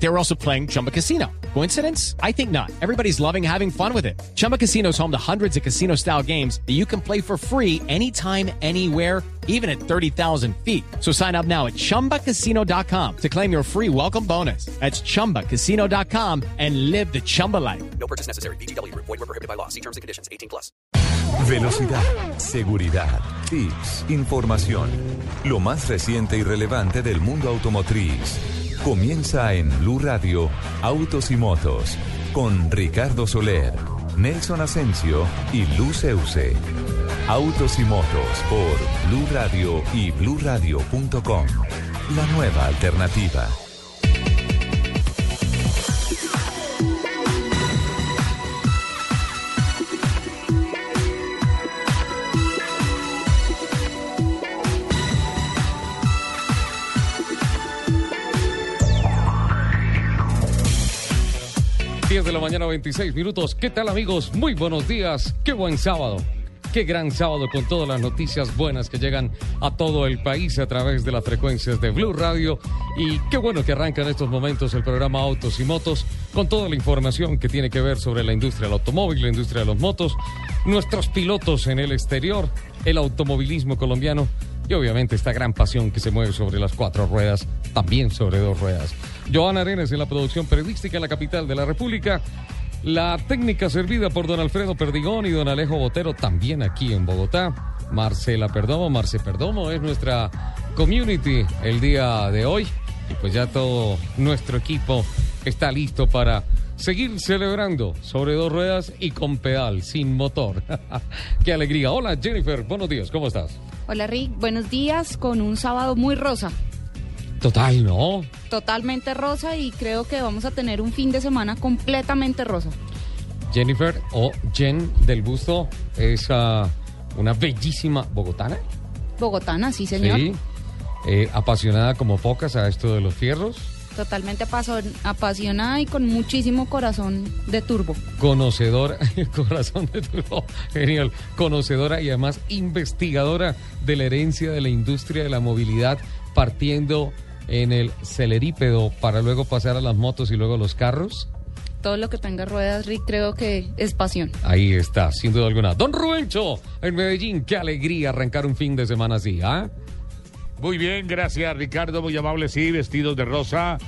They were also playing Chumba Casino. Coincidence? I think not. Everybody's loving having fun with it. Chumba Casino is home to hundreds of casino style games that you can play for free anytime, anywhere, even at 30,000 feet. So sign up now at chumbacasino.com to claim your free welcome bonus. That's chumbacasino.com and live the Chumba life. No purchase necessary. BGW. Void were prohibited by law. See terms and conditions. 18 plus. Velocidad, seguridad, tips, información. Lo más reciente y relevante del mundo automotriz. Comienza en Blue Radio, Autos y Motos, con Ricardo Soler, Nelson Asensio y Luz Euse. Autos y Motos por Blue Radio y BlueRadio.com. La nueva alternativa. Diez de la mañana, 26 minutos. ¿Qué tal, amigos? Muy buenos días. Qué buen sábado. Qué gran sábado con todas las noticias buenas que llegan a todo el país a través de las frecuencias de Blue Radio. Y qué bueno que arranca en estos momentos el programa Autos y Motos con toda la información que tiene que ver sobre la industria del automóvil, la industria de los motos, nuestros pilotos en el exterior, el automovilismo colombiano y obviamente esta gran pasión que se mueve sobre las cuatro ruedas, también sobre dos ruedas. Joana Arenas en la producción periodística en la capital de la República. La técnica servida por don Alfredo Perdigón y don Alejo Botero también aquí en Bogotá. Marcela Perdomo, Marce Perdomo es nuestra community el día de hoy. Y pues ya todo nuestro equipo está listo para seguir celebrando sobre dos ruedas y con pedal, sin motor. ¡Qué alegría! Hola Jennifer, buenos días, ¿cómo estás? Hola Rick, buenos días con un sábado muy rosa. Total, ¿no? Totalmente rosa y creo que vamos a tener un fin de semana completamente rosa. Jennifer o Jen del Busto es ah, una bellísima bogotana. Bogotana, sí señor. Sí. Eh, apasionada como pocas a esto de los fierros. Totalmente apasionada y con muchísimo corazón de turbo. Conocedora, corazón de turbo, genial. Conocedora y además investigadora de la herencia de la industria de la movilidad, partiendo en el celerípedo para luego pasar a las motos y luego a los carros. Todo lo que tenga ruedas, Rick, creo que es pasión. Ahí está, sin duda alguna. Don Rubencho, en Medellín, qué alegría arrancar un fin de semana así, ¿ah? Muy bien, gracias Ricardo, muy amable, sí, vestidos de rosa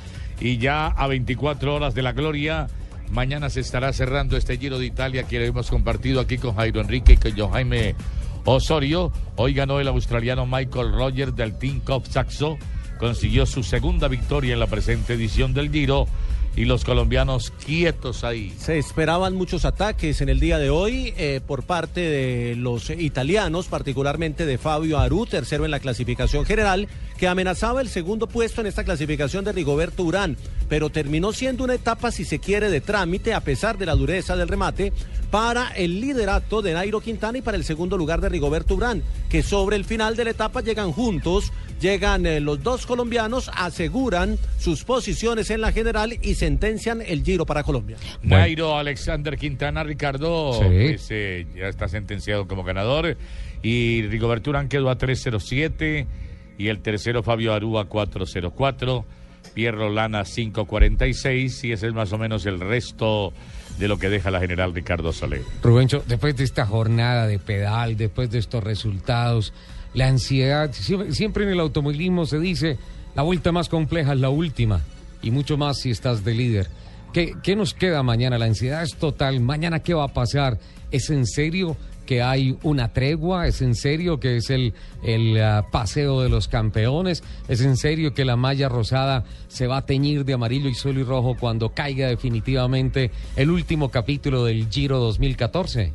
y ya a 24 horas de la gloria. Mañana se estará cerrando este Giro de Italia que lo hemos compartido aquí con Jairo Enrique y con John Jaime Osorio. Hoy ganó el australiano Michael Rogers del Team Cup Saxo. Consiguió su segunda victoria en la presente edición del Giro y los colombianos quietos ahí. Se esperaban muchos ataques en el día de hoy eh, por parte de los italianos, particularmente de Fabio Aru, tercero en la clasificación general, que amenazaba el segundo puesto en esta clasificación de Rigoberto Urán, pero terminó siendo una etapa, si se quiere, de trámite, a pesar de la dureza del remate, para el liderato de Nairo Quintana y para el segundo lugar de Rigoberto Urán, que sobre el final de la etapa llegan juntos, llegan eh, los dos colombianos, aseguran sus posiciones en la general y sentencian el giro para Colombia. Nairo Alexander Quintana, Ricardo, Sí. pues, eh, ya está sentenciado como ganador. Y Rigoberto Urán quedó a 307. Y el tercero Fabio Arúa 404. Pierro Lana 546. Y ese es más o menos el resto de lo que deja la general Ricardo Soler. Rubencho, después de esta jornada de pedal, después de estos resultados, la ansiedad, siempre, siempre en el automovilismo se dice, la vuelta más compleja es la última, y mucho más si estás de líder. ¿Qué, qué nos queda mañana? La ansiedad es total. Mañana, ¿qué va a pasar? ¿Es en serio que hay una tregua? ¿Es en serio que es el, el ah, paseo de los campeones? ¿Es en serio que la malla rosada se va a teñir de amarillo y suelo y rojo cuando caiga definitivamente el último capítulo del Giro 2014?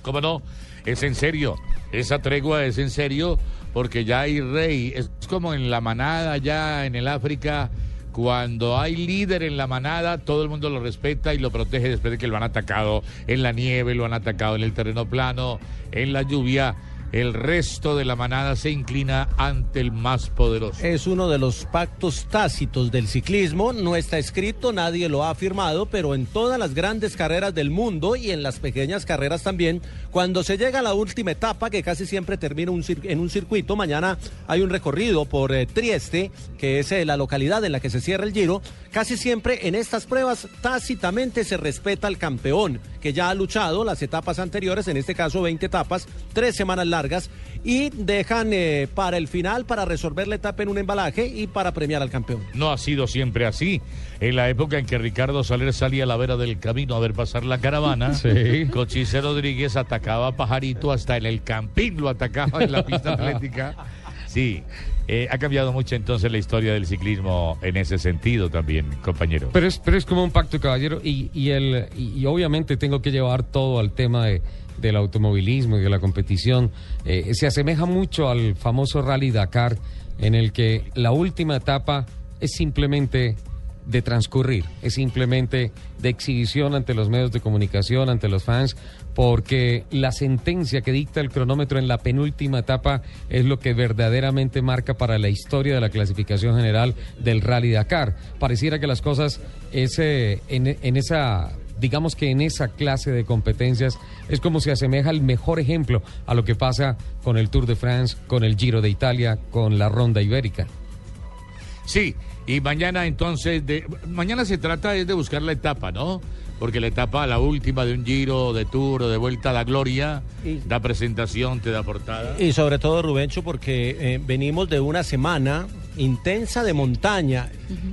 ¿Cómo no? Es en serio. Esa tregua es en serio porque ya hay rey. Es como en la manada, ya en el África. Cuando hay líder en la manada, todo el mundo lo respeta y lo protege después de que lo han atacado en la nieve, lo han atacado en el terreno plano, en la lluvia. El resto de la manada se inclina ante el más poderoso. Es uno de los pactos tácitos del ciclismo, no está escrito, nadie lo ha afirmado, pero en todas las grandes carreras del mundo y en las pequeñas carreras también, cuando se llega a la última etapa, que casi siempre termina en un circuito, mañana hay un recorrido por eh, Trieste, que es eh, la localidad en la que se cierra el giro, casi siempre en estas pruebas tácitamente se respeta al campeón, que ya ha luchado las etapas anteriores, en este caso 20 etapas, tres semanas largas, y dejan eh, para el final, para resolver la etapa en un embalaje y para premiar al campeón. No ha sido siempre así. En la época en que Ricardo Soler salía a la vera del camino a ver pasar la caravana, Sí. Cochise Rodríguez atacaba a Pajarito hasta en el campín, lo atacaba en la pista atlética. Sí, eh, ha cambiado mucho entonces la historia del ciclismo en ese sentido también, compañero. Pero es, pero es como un pacto, caballero, y, y, el, y, y obviamente tengo que llevar todo al tema de, del automovilismo y de la competición. Eh, se asemeja mucho al famoso Rally Dakar, en el que la última etapa es simplemente de transcurrir, es simplemente de exhibición ante los medios de comunicación, ante los fans, porque la sentencia que dicta el cronómetro en la penúltima etapa es lo que verdaderamente marca para la historia de la clasificación general del Rally Dakar. Pareciera que las cosas ese, en, en esa digamos que en esa clase de competencias es como se asemeja el mejor ejemplo a lo que pasa con el Tour de France, con el Giro de Italia, con la Ronda Ibérica. Sí, y mañana entonces, de, mañana se trata es de buscar la etapa, ¿no? Porque la etapa, la última de un giro, de tour o de vuelta a la gloria, Y- da presentación, te da portada. Y sobre todo, Rubencho, porque eh, venimos de una semana intensa de montaña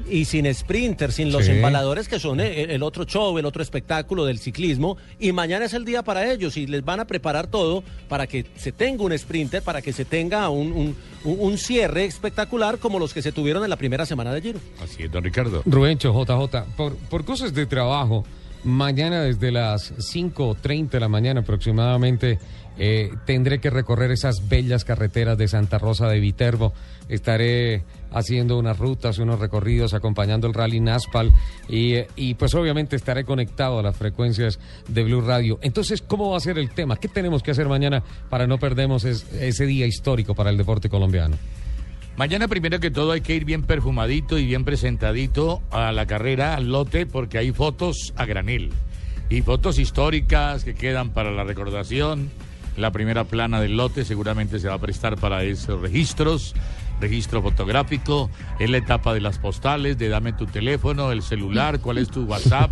y sin sprinter, sin los Sí. embaladores que son eh, el otro show, el otro espectáculo del ciclismo. Y mañana es el día para ellos y les van a preparar todo para que se tenga un sprinter, para que se tenga un, un- un- un cierre espectacular como los que se tuvieron en la primera semana de Giro. Así es, don Ricardo. Rubencho, JJ, por, por cosas de trabajo, mañana desde las 5.30 de la mañana aproximadamente eh, tendré que recorrer esas bellas carreteras de Santa Rosa de Viterbo. Estaré haciendo unas rutas, unos recorridos, acompañando el Rally Naspal y, pues obviamente estaré conectado a las frecuencias de Blue Radio. Entonces, ¿cómo va a ser el tema? ¿Qué tenemos que hacer mañana para no perdernos es- ese día histórico para el deporte colombiano? Mañana, primero que todo, hay que ir bien perfumadito y bien presentadito a la carrera, al lote, porque hay fotos a granel. Y fotos históricas que quedan para la recordación. La primera plana del lote seguramente se va a prestar para esos registros. Registro fotográfico, es la etapa de las postales, de dame tu teléfono, el celular, cuál es tu WhatsApp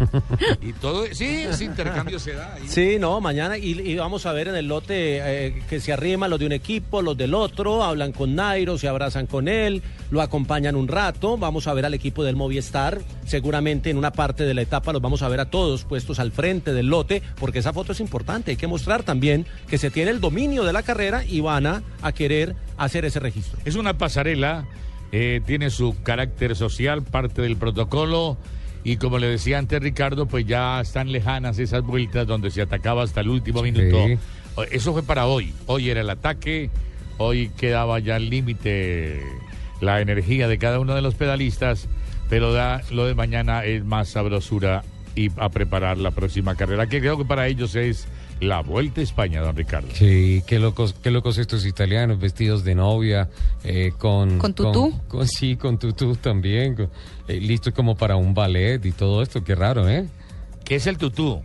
y todo. Sí, ese intercambio se da. ahí. Sí, no, mañana y, vamos a ver en el lote eh, que se arriman los de un equipo, los del otro, hablan con Nairo, se abrazan con él, lo acompañan un rato, vamos a ver al equipo del Movistar, seguramente en una parte de la etapa los vamos a ver a todos puestos al frente del lote, porque esa foto es importante, hay que mostrar también que se tiene el dominio de la carrera y van a, a querer hacer ese registro. Es una pasarela, eh, tiene su carácter social, parte del protocolo. Y como le decía antes Ricardo, pues ya están lejanas esas vueltas donde se atacaba hasta el último minuto. Eso fue para hoy. Hoy era el ataque, hoy quedaba ya al límite la energía de cada uno de los pedalistas, pero da, lo de mañana es más sabrosura y a preparar la próxima carrera, que creo que para ellos es la Vuelta a España, don Ricardo. Sí, qué locos, qué locos estos italianos vestidos de novia, eh, con... ¿Con tutú? con- sí, con tutú también, con- eh, listos como para un ballet y todo esto, qué raro, ¿eh? ¿Qué es el tutú?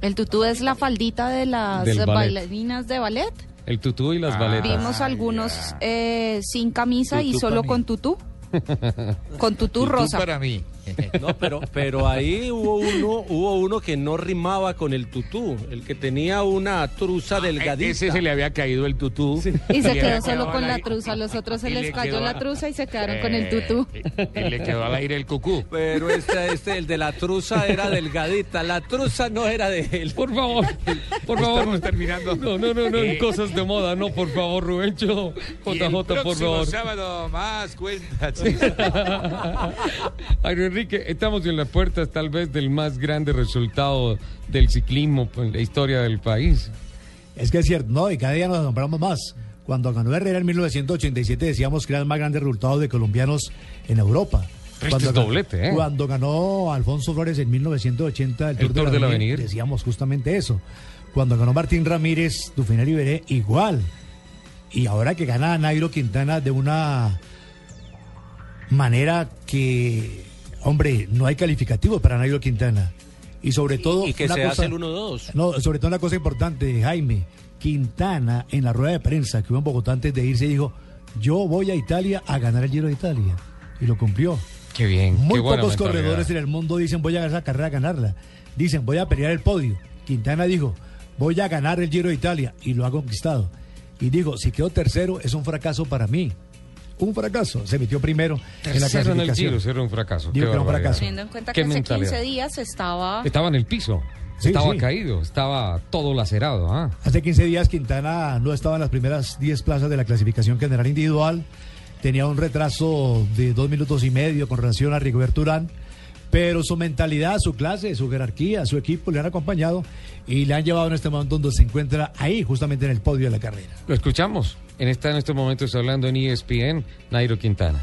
El tutú es la faldita de las bailarinas de ballet. El tutú y las Ah. baletas. Vimos algunos eh, sin camisa y Tutú solo pa' con tutú. con tutú, Tutú rosa. para mí. No, pero, pero ahí hubo uno, hubo uno que no rimaba con el tutú, el que tenía una truza delgadita. E-, Ese se le había caído el tutú. Y se quedó solo con la truza. A los otros se les le cayó la truza y se quedaron con el Eh, tutú. Y, y le quedó al aire el cucú. Pero este, este, el de la truza era delgadita. La truza no era de él. Por favor, por favor. Estamos terminando. No, no, no, no, Eh, cosas de moda, no, por favor, Rubencho. JJ, por favor. sábado más cuentas. Enrique, estamos en las puertas tal vez del más grande resultado del ciclismo en la historia del país. Es que es cierto, no, y cada día nos nombramos más. Cuando ganó Herrera en 1987 decíamos que era el más grande resultado de colombianos en Europa. Este Cuando es ganó- doblete, ¿eh? Cuando ganó Alfonso Flores en 1980 el, El Tour del Avenir, Avenir. decíamos justamente eso. Cuando ganó Martín Ramírez, Dufinel Iberé, igual. Y ahora que gana Nairo Quintana de una manera que, hombre, no hay calificativo para Nairo Quintana. Y sobre todo... Y que una se cosa- hace el 1-2. No, sobre todo una cosa importante, Jaime. Quintana, en la rueda de prensa que hubo en Bogotá antes de irse, dijo, yo voy a Italia a ganar el Giro de Italia. Y lo cumplió. Qué bien. Muy qué pocos corredores en el mundo dicen voy a ganar esa carrera a ganarla. Dicen voy a pelear el podio. Quintana dijo voy a ganar el Giro de Italia y lo ha conquistado. Y digo, si quedó tercero es un fracaso para mí. Un fracaso. Se metió primero en la Tercero en el clasificación. Giro, un fracaso. Digo Qué que era un barbaridad. fracaso. Teniendo en cuenta que hace mentalidad. 15 días estaba... Estaba en el piso. Sí, estaba sí. caído. Estaba todo lacerado. ¿ah? Hace 15 días Quintana no estaba en las primeras 10 plazas de la clasificación general individual. Tenía un retraso de dos minutos y medio con relación a Rigoberto Urán. Pero su mentalidad, su clase, su jerarquía, su equipo le han acompañado y le han llevado en este momento donde se encuentra ahí, justamente en el podio de la carrera. Lo escuchamos. En, esta, en estos momentos hablando en ESPN, Nairo Quintana.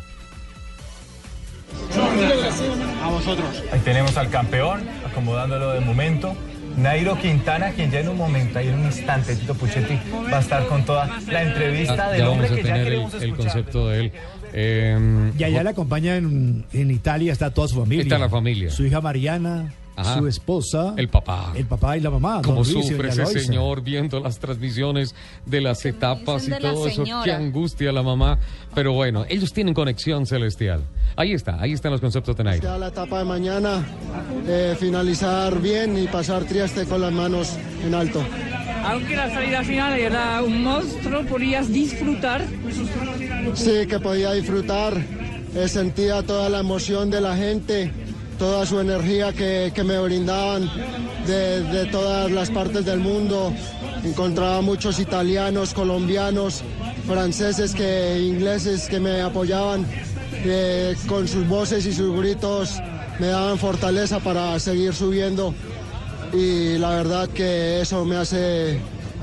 Ahí tenemos al campeón, acomodándolo de momento. Nairo Quintana, quien ya en un momento, ahí en un instante, Tito Puchetti va a estar con toda la entrevista Ah, del ya hombre vamos a que ya tener el, queremos el escuchar. concepto de él. Eh, Y allá le acompaña en, en Italia, está toda su familia. Está la familia. Su hija Mariana, Ajá. su esposa. El papá. El papá y la mamá. don Cómo Luis y sufre ese Loisa. señor viendo las transmisiones de las etapas y todo eso. Qué angustia la mamá. Pero bueno, ellos tienen conexión celestial. Ahí está, ahí están los conceptos de Nairo. La etapa de mañana, eh, finalizar bien y pasar Trieste con las manos en alto. Aunque la salida final era un monstruo, podías disfrutar. Sí, que podía disfrutar, eh, sentía toda la emoción de la gente, toda su energía que, que me brindaban de, de todas las partes del mundo. Encontraba muchos italianos, colombianos, franceses, que, ingleses que me apoyaban con sus voces y sus gritos, me daban fortaleza para seguir subiendo y la verdad que eso me hace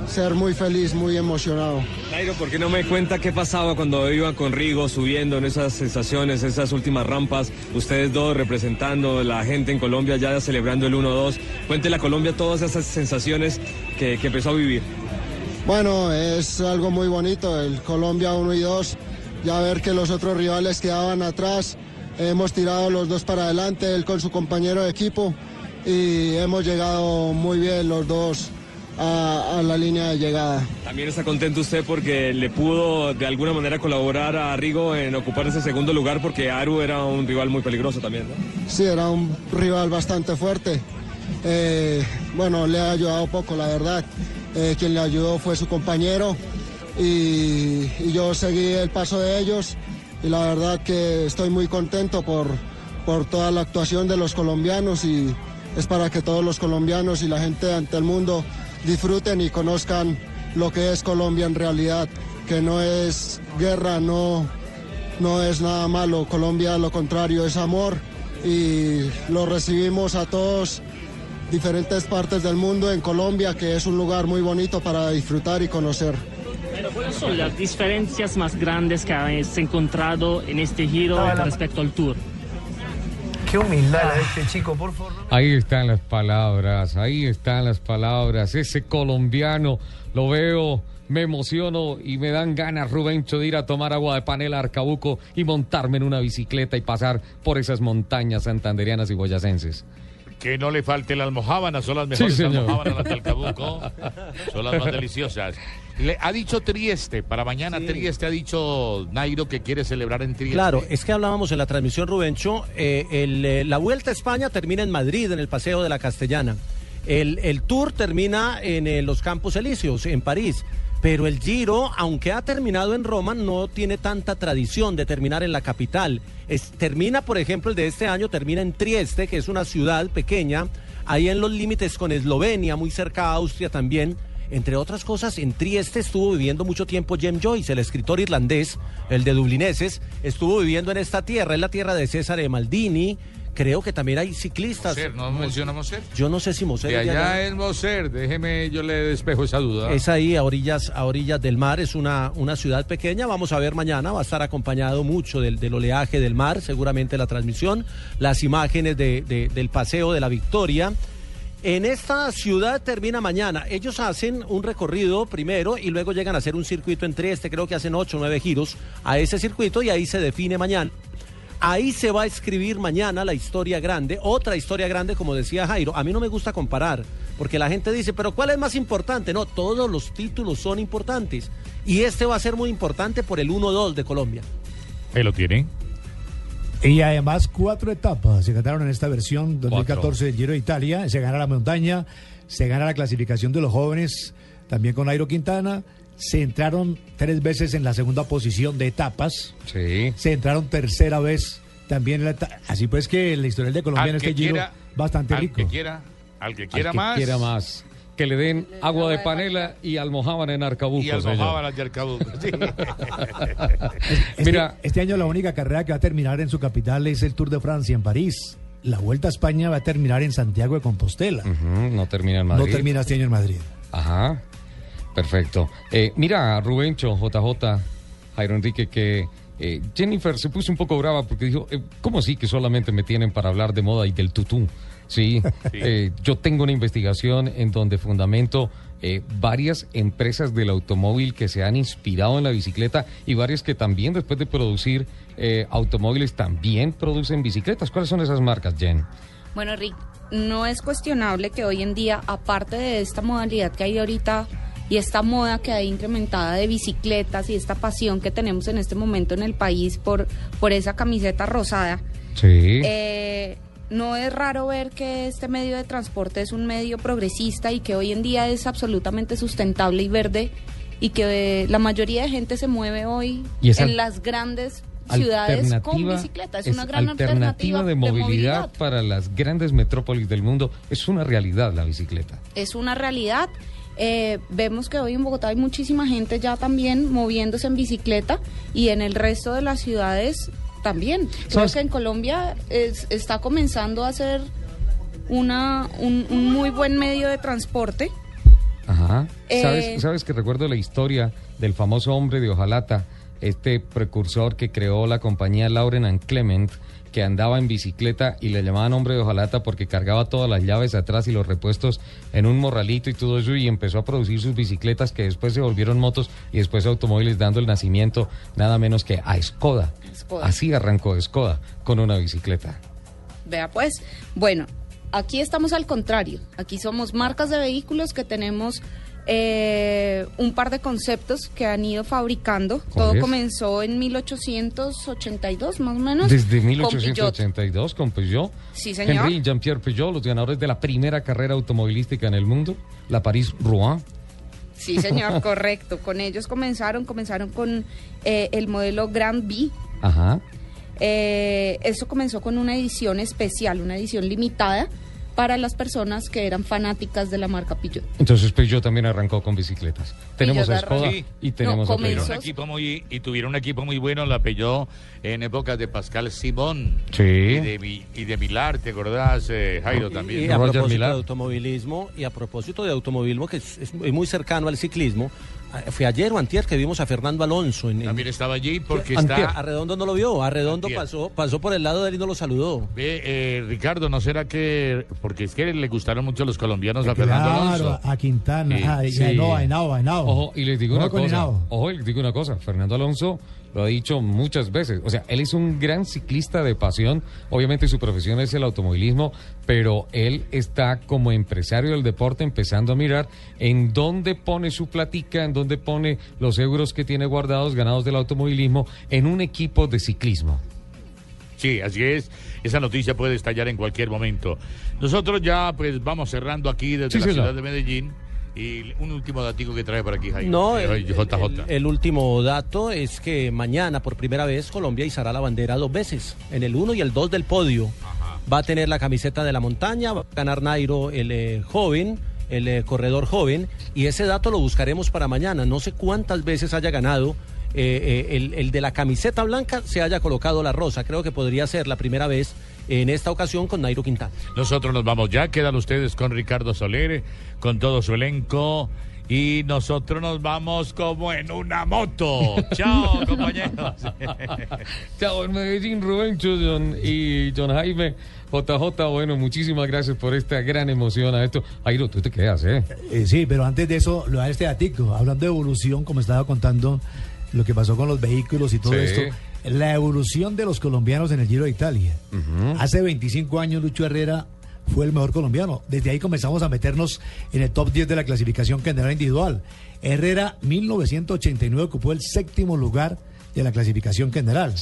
ser muy feliz, muy emocionado. Nairo, ¿por qué no me cuenta qué pasaba cuando iban con Rigo subiendo en esas sensaciones, esas últimas rampas? Ustedes dos representando la gente en Colombia ya celebrando el 1-2. Cuéntele a Colombia todas esas sensaciones que, que empezó a vivir. Bueno, es algo muy bonito, el Colombia 1 y 2, ya ver que los otros rivales quedaban atrás, hemos tirado los dos para adelante, él con su compañero de equipo y hemos llegado muy bien los dos a, a la línea de llegada. También está contento usted porque le pudo de alguna manera colaborar a Rigo en ocupar ese segundo lugar porque Aru era un rival muy peligroso también. ¿no? Sí, era un rival bastante fuerte. Eh, bueno, le ha ayudado poco, la verdad. Eh, quien le ayudó fue su compañero y, y yo seguí el paso de ellos y la verdad que estoy muy contento por, por toda la actuación de los colombianos y es para que todos los colombianos y la gente ante el mundo disfruten y conozcan lo que es Colombia en realidad, que no es guerra, no, no es nada malo. Colombia, lo contrario, es amor y lo recibimos a todos diferentes partes del mundo en Colombia, que es un lugar muy bonito para disfrutar y conocer. Pero ¿cuáles son las diferencias más grandes que has encontrado en este giro respecto al Tour? Qué humildad la de este chico, por favor. Ahí están las palabras, ahí están las palabras. Ese colombiano, lo veo, me emociono y me dan ganas, Rubencho, de ir a tomar agua de panela a Arcabuco y montarme en una bicicleta y pasar por esas montañas santanderianas y boyacenses. Que no le falte la almojábana, son las Sí, mejores señor. almojábanas las de Alcabuco. Son las más deliciosas. Le ha dicho Trieste, para mañana Trieste ha dicho Nairo que quiere celebrar en Trieste. Claro, es que hablábamos en la transmisión, Rubencho, eh, el, eh, la Vuelta a España termina en Madrid, en el Paseo de la Castellana. El, el Tour termina en eh, los Campos Elíseos, en París. Pero el Giro, aunque ha terminado en Roma, no tiene tanta tradición de terminar en la capital. Es- termina, por ejemplo, el de este año termina en Trieste, que es una ciudad pequeña, ahí en los límites con Eslovenia, muy cerca a Austria también. Entre otras cosas, en Trieste estuvo viviendo mucho tiempo James Joyce, el escritor irlandés, el de Dublineses, estuvo viviendo en esta tierra, es la tierra de César de Maldini. Creo que también hay ciclistas. Moser, ¿no menciona Moser? Yo no sé si Moser De allá allá. es Moser, déjeme, yo le despejo esa duda. Es ahí a orillas, a orillas del mar, es una, una ciudad pequeña, vamos a ver mañana, va a estar acompañado mucho del, del oleaje del mar, seguramente la transmisión, las imágenes de- de- del paseo de la victoria. En esta ciudad termina mañana. Ellos hacen un recorrido primero y luego llegan a hacer un circuito entre este, creo que hacen ocho o nueve giros a ese circuito y ahí se define mañana. Ahí se va a escribir mañana la historia grande, otra historia grande, como decía Jairo. A mí no me gusta comparar, porque la gente dice, pero ¿cuál es más importante? No, todos los títulos son importantes. Y este va a ser muy importante por el 1-2 de Colombia. Ahí lo tienen. Y además cuatro etapas se ganaron en esta versión 2014 del Giro de Italia. Se gana la montaña, se gana la clasificación de los jóvenes, también con Airo Quintana. Se entraron tres veces en la segunda posición de etapas. Sí. Se entraron tercera vez también en la eta- Así pues que la historia de Colombia Al en este que Giro quiera- bastante al rico. que quiera, al que quiera Al que quiera más. Que le den agua de panela y almojábana en Arcabuco. Y al señor. mojábal de Arcabuco. Sí. Este, Mira. este año la única carrera que va a terminar en su capital es el Tour de Francia en París. La Vuelta a España va a terminar en Santiago de Compostela. No termina en Madrid. No termina este año en Madrid. Ajá. Perfecto. Eh, mira, Rubencho, JJ, Jairo Enrique, que eh, Jennifer se puso un poco brava porque dijo, eh, ¿cómo así que solamente me tienen para hablar de moda y del tutú? Sí, eh, yo tengo una investigación en donde fundamento eh, varias empresas del automóvil que se han inspirado en la bicicleta y varias que también después de producir eh, automóviles también producen bicicletas. ¿Cuáles son esas marcas, Jen? Bueno, Rick, no es cuestionable que hoy en día, aparte de esta modalidad que hay ahorita y esta moda que hay incrementada de bicicletas y esta pasión que tenemos en este momento en el país por, por esa camiseta rosada, Sí. eh, no es raro ver que este medio de transporte es un medio progresista y que hoy en día es absolutamente sustentable y verde y que la mayoría de gente se mueve hoy Y en las grandes ciudades con bicicleta. Es, una gran alternativa de movilidad, para las grandes metrópolis del mundo. Es una realidad la bicicleta. es una realidad. Eh, vemos que hoy en Bogotá hay muchísima gente ya también moviéndose en bicicleta y en el resto de las ciudades también. Creo que en Colombia es- está comenzando a ser una, un, un muy buen medio de transporte. Ajá. Eh, ¿Sabes, ¿Sabes que recuerdo la historia del famoso hombre de Ojalata, este precursor que creó la compañía Lauren and Clement, que andaba en bicicleta y le llamaban hombre de Ojalata porque cargaba todas las llaves atrás y los repuestos en un morralito y todo eso y empezó a producir sus bicicletas que después se volvieron motos y después automóviles dando el nacimiento nada menos que a Skoda. Skoda. Así arrancó Skoda con una bicicleta. Vea pues, bueno, aquí estamos al contrario. Aquí somos marcas de vehículos que tenemos eh, un par de conceptos que han ido fabricando. Todo es? comenzó en 1882, más o menos. Desde con 1882 con Peugeot. Sí, señor. Henry y Jean-Pierre Peugeot, los ganadores de la primera carrera automovilística en el mundo, la París-Rouen. Sí, señor, correcto. Con ellos comenzaron, comenzaron con eh, el modelo Grand B. Ajá. Eh, esto comenzó con una edición especial, una edición limitada para las personas que eran fanáticas de la marca Peugeot. Entonces Peugeot también arrancó con bicicletas. Tenemos a arrancó. Skoda Sí. y tenemos No, a Peugeot. un equipo muy, y tuvieron un equipo muy bueno, la Peugeot, en épocas de Pascal Simón. Sí. Y de, y de Milar, ¿te acordás, eh, Jairo, Y también? a Roger propósito Millar. de automovilismo, y a propósito de automovilismo, que es, es muy cercano al ciclismo, fue ayer o antier que vimos a Fernando Alonso. En, en- También estaba allí porque Antier. está... a Redondo no lo vio, a Redondo Antier. pasó, pasó por el lado de él y no lo saludó. Ve, eh, Ricardo, ¿no será que...? Porque es que le gustaron mucho los colombianos a Fernando Claro, Alonso. a Quintana, Sí, a, y sí. a Henao, a Henao, a Henao. Ojo, y les digo Ojo una cosa. Ojo, y les digo una cosa. Fernando Alonso lo ha dicho muchas veces. O sea, él es un gran ciclista de pasión. Obviamente su profesión es el automovilismo, pero él está como empresario del deporte empezando a mirar en dónde pone su platica, en dónde pone los euros que tiene guardados ganados del automovilismo en un equipo de ciclismo. Sí, así es. Esa noticia puede estallar en cualquier momento. Nosotros ya pues vamos cerrando aquí desde Sí, la señor. ciudad de Medellín. Y un último datico que trae por aquí, Jairo. No, el, JJ. el- el último dato es que mañana, por primera vez, Colombia izará la bandera dos veces, en el 1 y el 2 del podio. Va a tener la camiseta de la montaña, va a ganar Nairo el eh, joven, el eh, corredor joven, y ese dato lo buscaremos para mañana. No sé cuántas veces haya ganado eh, eh, el, el de la camiseta blanca, se haya colocado la rosa. Creo que podría ser la primera vez en esta ocasión con Nairo Quintana. Nosotros nos vamos ya. Quedan ustedes con Ricardo Soler, con todo su elenco. Y nosotros nos vamos como en una moto. Chao, compañeros. Chao, en Medellín, Rubén John y John Jaime. JJ, bueno, muchísimas gracias por esta gran emoción a esto. Airo, tú te quedas, ¿eh? Eh, sí, pero antes de eso, lo da este datico. Hablando de evolución, como estaba contando lo que pasó con los vehículos y todo Sí. esto. La evolución de los colombianos en el Giro de Italia. Hace 25 años Lucho Herrera fue el mejor colombiano. Desde ahí comenzamos a meternos en el top 10 de la clasificación general individual. Herrera 1989 ocupó el séptimo lugar de la clasificación general.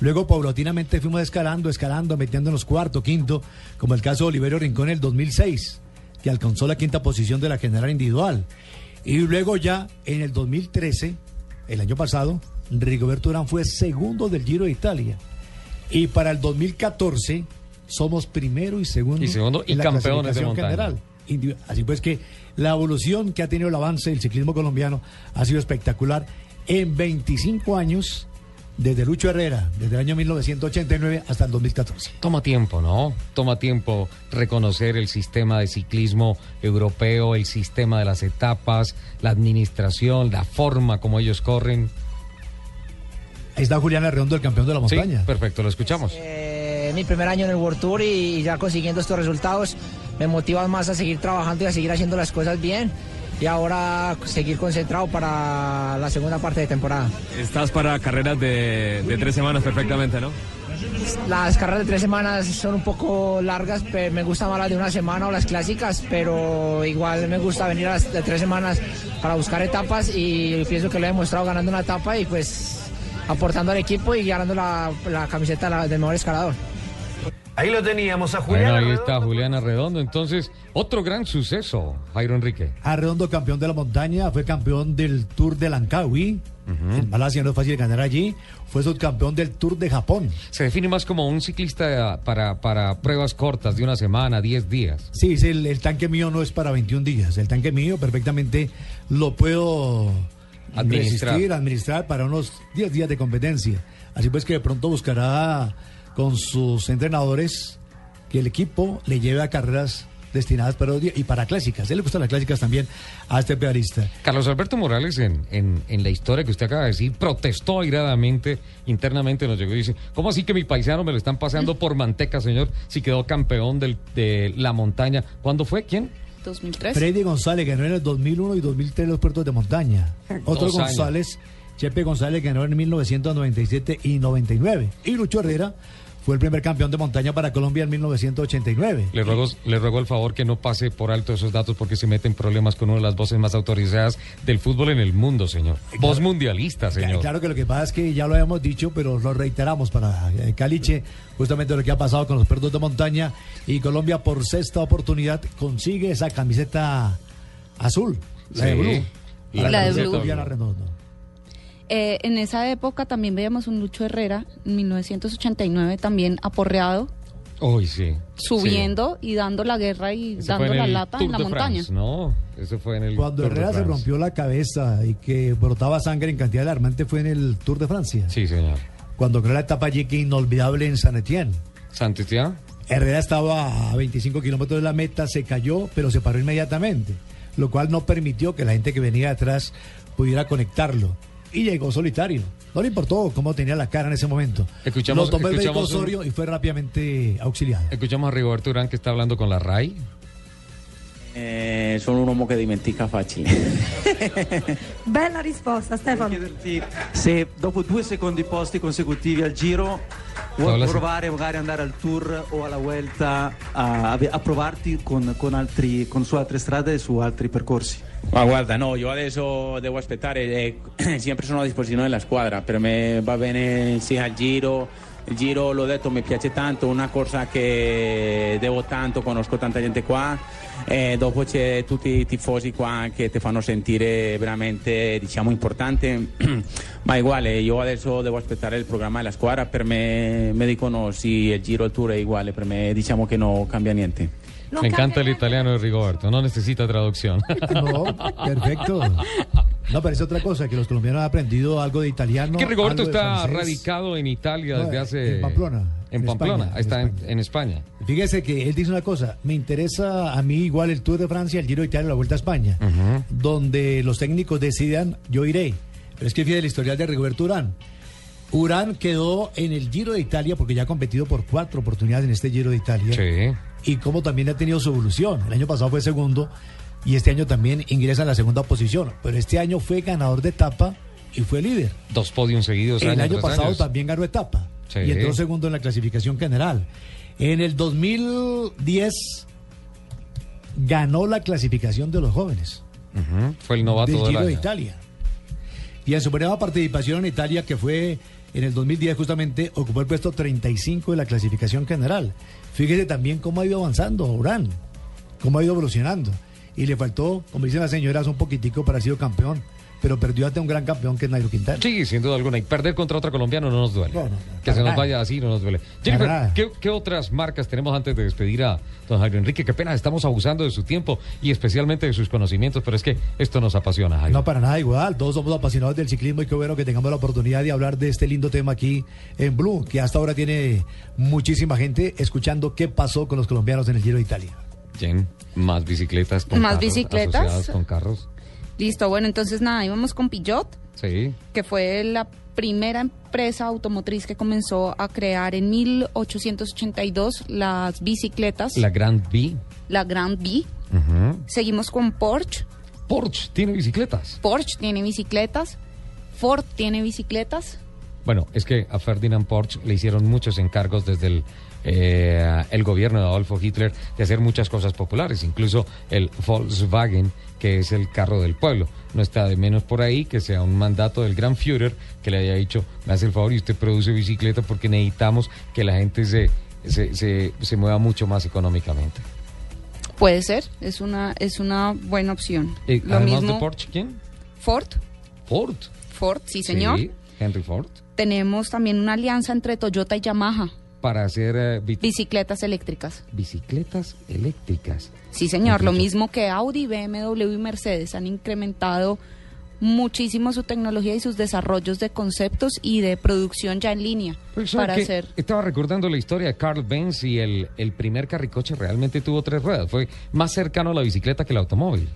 Luego paulatinamente fuimos escalando, escalando, metiéndonos cuarto, quinto, como el caso de Oliverio Rincón en el 2006, que alcanzó la quinta posición de la general individual. Y luego ya en el 2013, el año pasado, Rigoberto Urán fue segundo del Giro de Italia. Y para el 2014 somos primero y segundo, Y segundo, y en la campeones de montaña. general. Así pues que la evolución que ha tenido el avance del ciclismo colombiano ha sido espectacular en 25 años, desde Lucho Herrera, desde el año 1989 hasta el 2014. Toma tiempo, ¿no? Toma tiempo reconocer el sistema de ciclismo europeo, el sistema de las etapas, la administración, la forma como ellos corren. Ahí está Julián Arredondo, el campeón de la Sí, montaña. perfecto, lo escuchamos. Eh, mi primer año en el World Tour y ya consiguiendo estos resultados me motiva más a seguir trabajando y a seguir haciendo las cosas bien y ahora seguir concentrado para la segunda parte de temporada. Estás para carreras de, de tres semanas perfectamente, ¿no? Las carreras de tres semanas son un poco largas, pero me gusta más las de una semana o las clásicas, pero igual me gusta venir a las de tres semanas para buscar etapas y pienso que lo he demostrado ganando una etapa y pues aportando al equipo y ganando la, la camiseta la- del mejor escalador. Ahí lo teníamos a Bueno, Julián. ahí está Julián Arredondo. Entonces, otro gran suceso, Jairo Enrique. Arredondo, campeón de la montaña, fue campeón del Tour de Langkawi. En Malasia no es fácil ganar allí. Fue subcampeón del Tour de Japón. Se define más como un ciclista para, para pruebas cortas de una semana, 10 días. Sí, sí, el, el tanque mío no es para 21 días. El tanque mío perfectamente lo puedo Administrar. resistir, administrar para unos 10 días de competencia. Así pues que de pronto buscará con sus entrenadores que el equipo le lleve a carreras destinadas para los días y para clásicas. A él le gustan las clásicas también a este pedalista. Carlos Alberto Morales, en, en, en la historia que usted acaba de decir, protestó airadamente, internamente nos llegó y dice, ¿cómo así que mi paisano me lo están pasando por manteca, señor, si quedó campeón del, de la montaña? ¿Cuándo fue? ¿Quién? 2003. Freddy González ganó en el 2001 y 2003 los puertos de montaña. Otro Dos años. González, Chepe González ganó en 1997 y 99. Y Lucho Herrera fue el primer campeón de montaña para Colombia en 1989. Le ruego, le ruego el favor que no pase por alto esos datos porque se mete en problemas con una de las voces más autorizadas del fútbol en el mundo, señor. Voz mundialista, señor. Claro que lo que pasa es que ya lo habíamos dicho, pero lo reiteramos para eh, Caliche, justamente lo que ha pasado con los perros de montaña y Colombia por sexta oportunidad consigue esa camiseta azul, la de Sí, blue. la Para de José blue. Eh, en esa época también veíamos un Lucho Herrera, en 1989, también aporreado, Uy, sí. subiendo y dando la guerra y Ese dando la lata Tour en la de montaña. France, no, eso fue en el Cuando Tour de Herrera se rompió la cabeza y que brotaba sangre en cantidad alarmante fue en el Tour de Francia. Sí, señor. Cuando creó la etapa allí que inolvidable en San Etienne. ¿Santitián? Herrera estaba a 25 kilómetros de la meta, se cayó, pero se paró inmediatamente, lo cual no permitió que la gente que venía atrás pudiera conectarlo. Y llegó solitario. No le importó cómo tenía la cara en ese momento. Escuchamos- Lo tomó el médico escuchamos un- Osorio y fue rápidamente auxiliado. Escuchamos a Rigoberto Urán que está hablando con la RAI. Eh, sono un uomo che dimentica facile. Bella risposta, Stefano. Se dopo due secondi posti consecutivi al giro vuoi provare magari andare al tour o alla Vuelta a, a provarti con, con altri, con su altre strade e su altri percorsi? Ma guarda, no, io adesso devo aspettare, eh, sempre sono a disposizione della squadra, per me va bene sia il giro, il giro l'ho detto mi piace tanto, una corsa che devo tanto, conosco tanta gente qua e dopo c'è tutti i tifosi qua che ti fanno sentire veramente diciamo importante, ma uguale, io adesso devo aspettare il programma della squadra, per me mi dicono sì, il giro, il tour è uguale, per me diciamo che non cambia niente. Me encanta el italiano de Rigoberto, no necesita traducción. No, perfecto. No, parece otra cosa, que los colombianos han aprendido algo de italiano. que Rigoberto está radicado en Italia No, desde hace... En Pamplona. En, En Pamplona, España, está en en, en España. Fíjese que él dice una cosa, me interesa a mí igual el Tour de Francia, el Giro de Italia, la Vuelta a España, donde los técnicos decidan, yo iré. Pero es que fíjate el historial de Rigoberto Urán. Urán quedó en el Giro de Italia porque ya ha competido por cuatro oportunidades en este Giro de Italia. Sí. Y como también ha tenido su evolución. El año pasado fue segundo y este año también ingresa en la segunda posición. Pero este año fue ganador de etapa y fue líder. Dos podios seguidos. El año pasado también ganó etapa. Sí. Y entró segundo en la clasificación general. En el 2010 ganó la clasificación de los jóvenes Fue el novato del del Giro de año. Italia. Y en su primera participación en Italia, que fue en el 2010 justamente, ocupó el puesto 35 de la clasificación general. Fíjese también cómo ha ido avanzando Urán, cómo ha ido evolucionando. Y le faltó, como dicen las señoras, un poquitico para haber sido campeón. Pero perdió ante un gran campeón que es Nairo Quintana. Sí, sin duda alguna. Y perder contra otro colombiano no nos duele. No, no, no, que se nos vaya así no nos duele. Jennifer. ¿qué, qué otras marcas tenemos antes de despedir a don Jairo Enrique? Qué pena, estamos abusando de su tiempo y especialmente de sus conocimientos, pero es que esto nos apasiona, Jairo. No, para nada igual. Todos somos apasionados del ciclismo y qué bueno que tengamos la oportunidad de hablar de este lindo tema aquí en Blue, que hasta ahora tiene muchísima gente escuchando qué pasó con los colombianos en el Giro de Italia. Jen, más bicicletas con Más carros, bicicletas. asociadas con carros. Listo, bueno, entonces nada, íbamos con Peugeot, Sí. que fue la primera empresa automotriz que comenzó a crear en 1882 las bicicletas, La Grand B. la Grand B. Seguimos con Porsche. Porsche tiene bicicletas. Porsche tiene bicicletas. Ford tiene bicicletas. Bueno, es que a Ferdinand Porsche le hicieron muchos encargos desde el, eh, el gobierno de Adolfo Hitler de hacer muchas cosas populares, incluso el Volkswagen, que es el carro del pueblo. No está de menos por ahí que sea un mandato del gran Führer que le haya dicho, me hace el favor y usted produce bicicleta porque necesitamos que la gente se, se, se, se mueva mucho más económicamente. Puede ser, es una, es una buena opción. Eh, Lo además mismo de Porsche, ¿quién? Ford. Ford. Ford, sí señor. Sí, Henry Ford. Tenemos también una alianza entre Toyota y Yamaha. Para hacer eh, bi- Bicicletas eléctricas. bicicletas eléctricas. Sí, señor. Lo mismo que Audi, BMW y Mercedes han incrementado muchísimo su tecnología y sus desarrollos de conceptos y de producción ya en línea Pues, ¿sabe para hacer. Estaba recordando la historia de Carl Benz y el, el primer carricoche realmente tuvo tres ruedas. Fue más cercano a la bicicleta que el automóvil.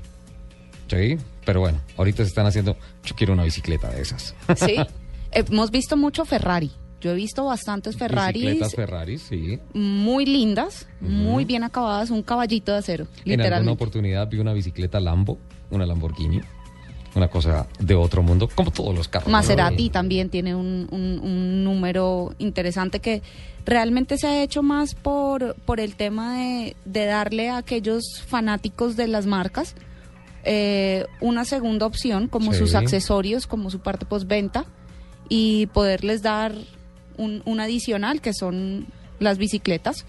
Sí, pero bueno, ahorita se están haciendo. Yo quiero una bicicleta de esas. Sí. Hemos visto mucho Ferrari. Yo he visto bastantes Ferraris Bicicletas Ferrari, sí. muy lindas, muy bien acabadas, un caballito de acero, En alguna literalmente. oportunidad vi una bicicleta Lambo, una Lamborghini, una cosa de otro mundo, como todos los carros. Maserati también tiene un, un- un número interesante que realmente se ha hecho más por, por el tema de, de darle a aquellos fanáticos de las marcas eh, una segunda opción como Sí. sus accesorios, como su parte postventa y poderles dar un, un adicional que son las bicicletas.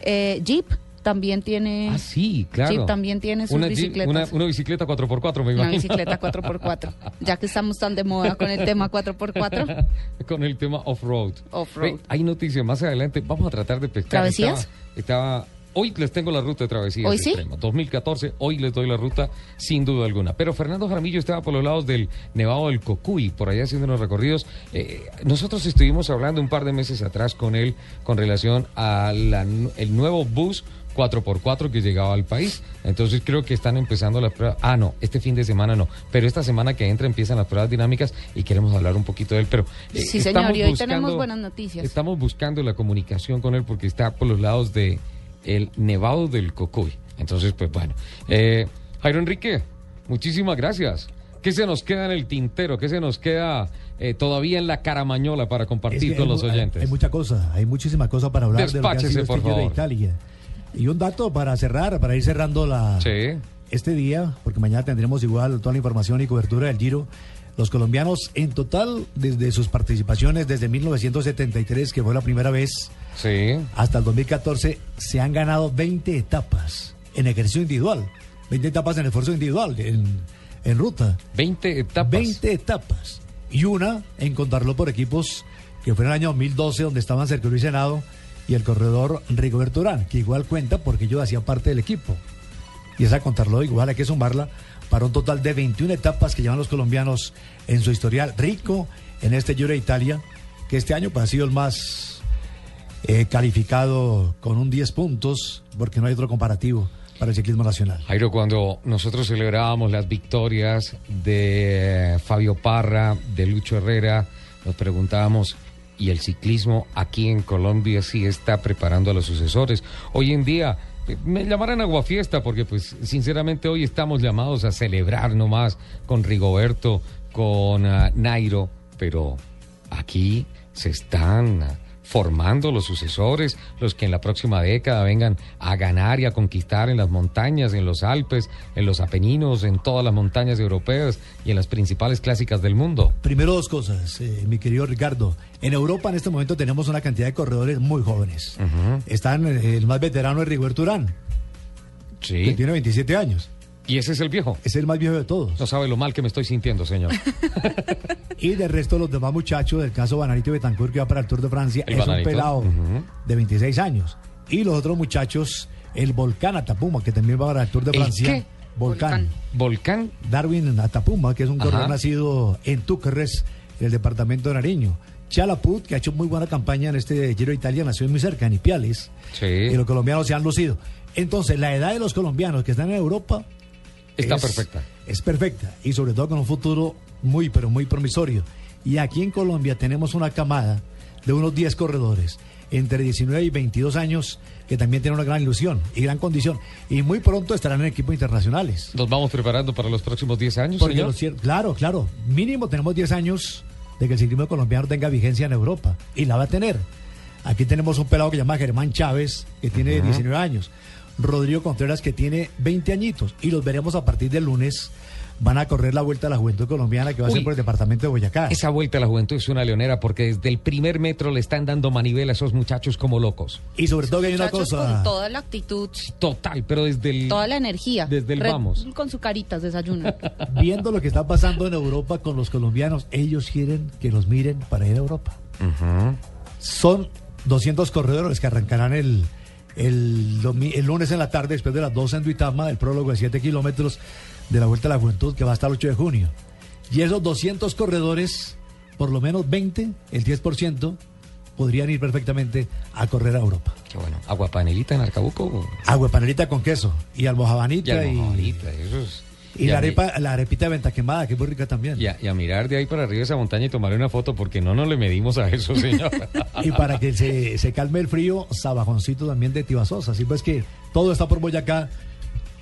Eh, Jeep también tiene... Ah, sí, claro. Jeep también tiene sus una, Jeep- bicicletas. Una, una bicicleta 4x4, me Una imagino. bicicleta 4x4. Ya que estamos tan de moda con el tema 4x4. con el tema off-road. Off-road. Hay noticias más adelante. Vamos a tratar de pescar. ¿Travesías? Estaba, estaba- hoy les tengo la ruta de travesías. ¿Hoy sí? extrema. 2014, hoy les doy la ruta sin duda alguna. Pero Fernando Jaramillo estaba por los lados del Nevado del Cocuy, por allá haciendo unos recorridos. Eh, nosotros estuvimos hablando un par de meses atrás con él con relación al nuevo bus 4x4 que llegaba al país. Entonces creo que están empezando las pruebas. Ah, no, este fin de semana no. Pero esta semana que entra empiezan las pruebas dinámicas y queremos hablar un poquito de él. Pero eh, Sí, señor, y hoy buscando- tenemos buenas noticias. Estamos buscando la comunicación con él porque está por los lados de el Nevado del Cocuy. Entonces, pues bueno. Eh, Jairo Enrique, muchísimas gracias. ¿Qué se nos queda en el tintero? ¿Qué se nos queda eh, todavía en la caramañola para Es compartir que con los mu- hay- oyentes? Hay, mucha cosa, hay muchísima cosa para hablar de lo que ha Despáchese, sido este de. Italia. Y un dato para cerrar, para ir cerrando la este día, porque mañana tendremos igual toda la información y cobertura del Giro. Los colombianos en total, desde sus participaciones desde 1973, que fue la primera vez, hasta el 2014, se han ganado 20 etapas en ejercicio individual. 20 etapas en esfuerzo individual, en, en ruta. 20 etapas. 20 etapas. Y una en contarlo por equipos, que fue en el año 2012, donde estaban Sergio Luis Senado y el corredor Rigoberto Urán, que igual cuenta porque ellos hacían parte del equipo. Y esa contarlo igual hay que sumarla para un total de 21 etapas que llevan los colombianos en su historial rico en este Giro de Italia, que este año pues, ha sido el más eh, calificado con un 10 puntos, porque no hay otro comparativo para el ciclismo nacional. Jairo, cuando nosotros celebrábamos las victorias de Fabio Parra, de Lucho Herrera, nos preguntábamos, ¿y el ciclismo aquí en Colombia sí está preparando a los sucesores? Hoy en día eh, me llamarán aguafiesta porque pues sinceramente hoy estamos llamados a celebrar nomás con Rigoberto, con ah, Nairo, pero aquí se están ah, formando los sucesores, los que en la próxima década vengan a ganar y a conquistar en las montañas, en los Alpes, en los Apeninos, en todas las montañas europeas y en las principales clásicas del mundo. Primero dos cosas, eh, mi querido Ricardo. En Europa en este momento tenemos una cantidad de corredores muy jóvenes. Están, eh, el más veterano es Rigoberto Urán, Sí. que tiene 27 años. ¿Y ese es el viejo? Es el más viejo de todos. No sabe lo mal que me estoy sintiendo, señor. Y del resto los demás muchachos, del caso Bananito Betancourt que va para el Tour de Francia, El es Bananito. un pelado de 26 años. Y los otros muchachos, el Volcán Atapuma, que también va para el Tour de ¿El Francia. qué? Volcán. Volcán. Darwin Atapuma, que es un corredor nacido en Túquerres, en el departamento de Nariño. Chalaput, que ha hecho muy buena campaña en este Giro de Italia, nació muy cerca, en Ipiales. Sí. Y los colombianos se han lucido. Entonces, la edad de los colombianos que están en Europa Está es- perfecta. Es perfecta y sobre todo con un futuro muy, pero muy promisorio. Y aquí en Colombia tenemos una camada de unos 10 corredores entre 19 y 22 años que también tienen una gran ilusión y gran condición. Y muy pronto estarán en equipos internacionales. Nos vamos preparando para los próximos 10 años, Porque señor. claro, claro, mínimo tenemos 10 años de que el ciclismo colombiano tenga vigencia en Europa y la va a tener. Aquí tenemos un pelado que se llama Germán Chávez, que tiene Ujú. 19 años. Rodrigo Contreras, que tiene 20 añitos. Y los veremos a partir del lunes. Van a correr la vuelta a la juventud colombiana que va a ser por el departamento de Boyacá. Esa vuelta a la juventud es una leonera porque desde el primer metro le están dando manivela a esos muchachos como locos. Y sobre todo que hay una Muchachos cosa. con toda la actitud, Total, pero desde el... toda la energía. Desde el Red vamos. Con su caritas desayunan. Viendo lo que está pasando en Europa con los colombianos, ellos quieren que los miren para ir a Europa. Son 200 corredores que arrancarán el, el, el lunes en la tarde, después de las 12 en Duitama, el prólogo de 7 kilómetros de la Vuelta a la Juventud, que va hasta el 8 de junio. Y esos 200 corredores, por lo menos 20, el 10%, podrían ir perfectamente a correr a Europa. Qué bueno. Aguapanelita en Arcabuco. Agua panelita con queso y almojabanita Y y, almojabanita, eso es- y y la, arepa, la arepita de venta quemada, que es muy rica también. Y a, y a mirar de ahí para arriba esa montaña y tomarle una foto porque no nos le medimos a eso, señor. Y para que se, se calme el frío, sabajoncito también de Tibasosa. Así pues que todo está por Boyacá,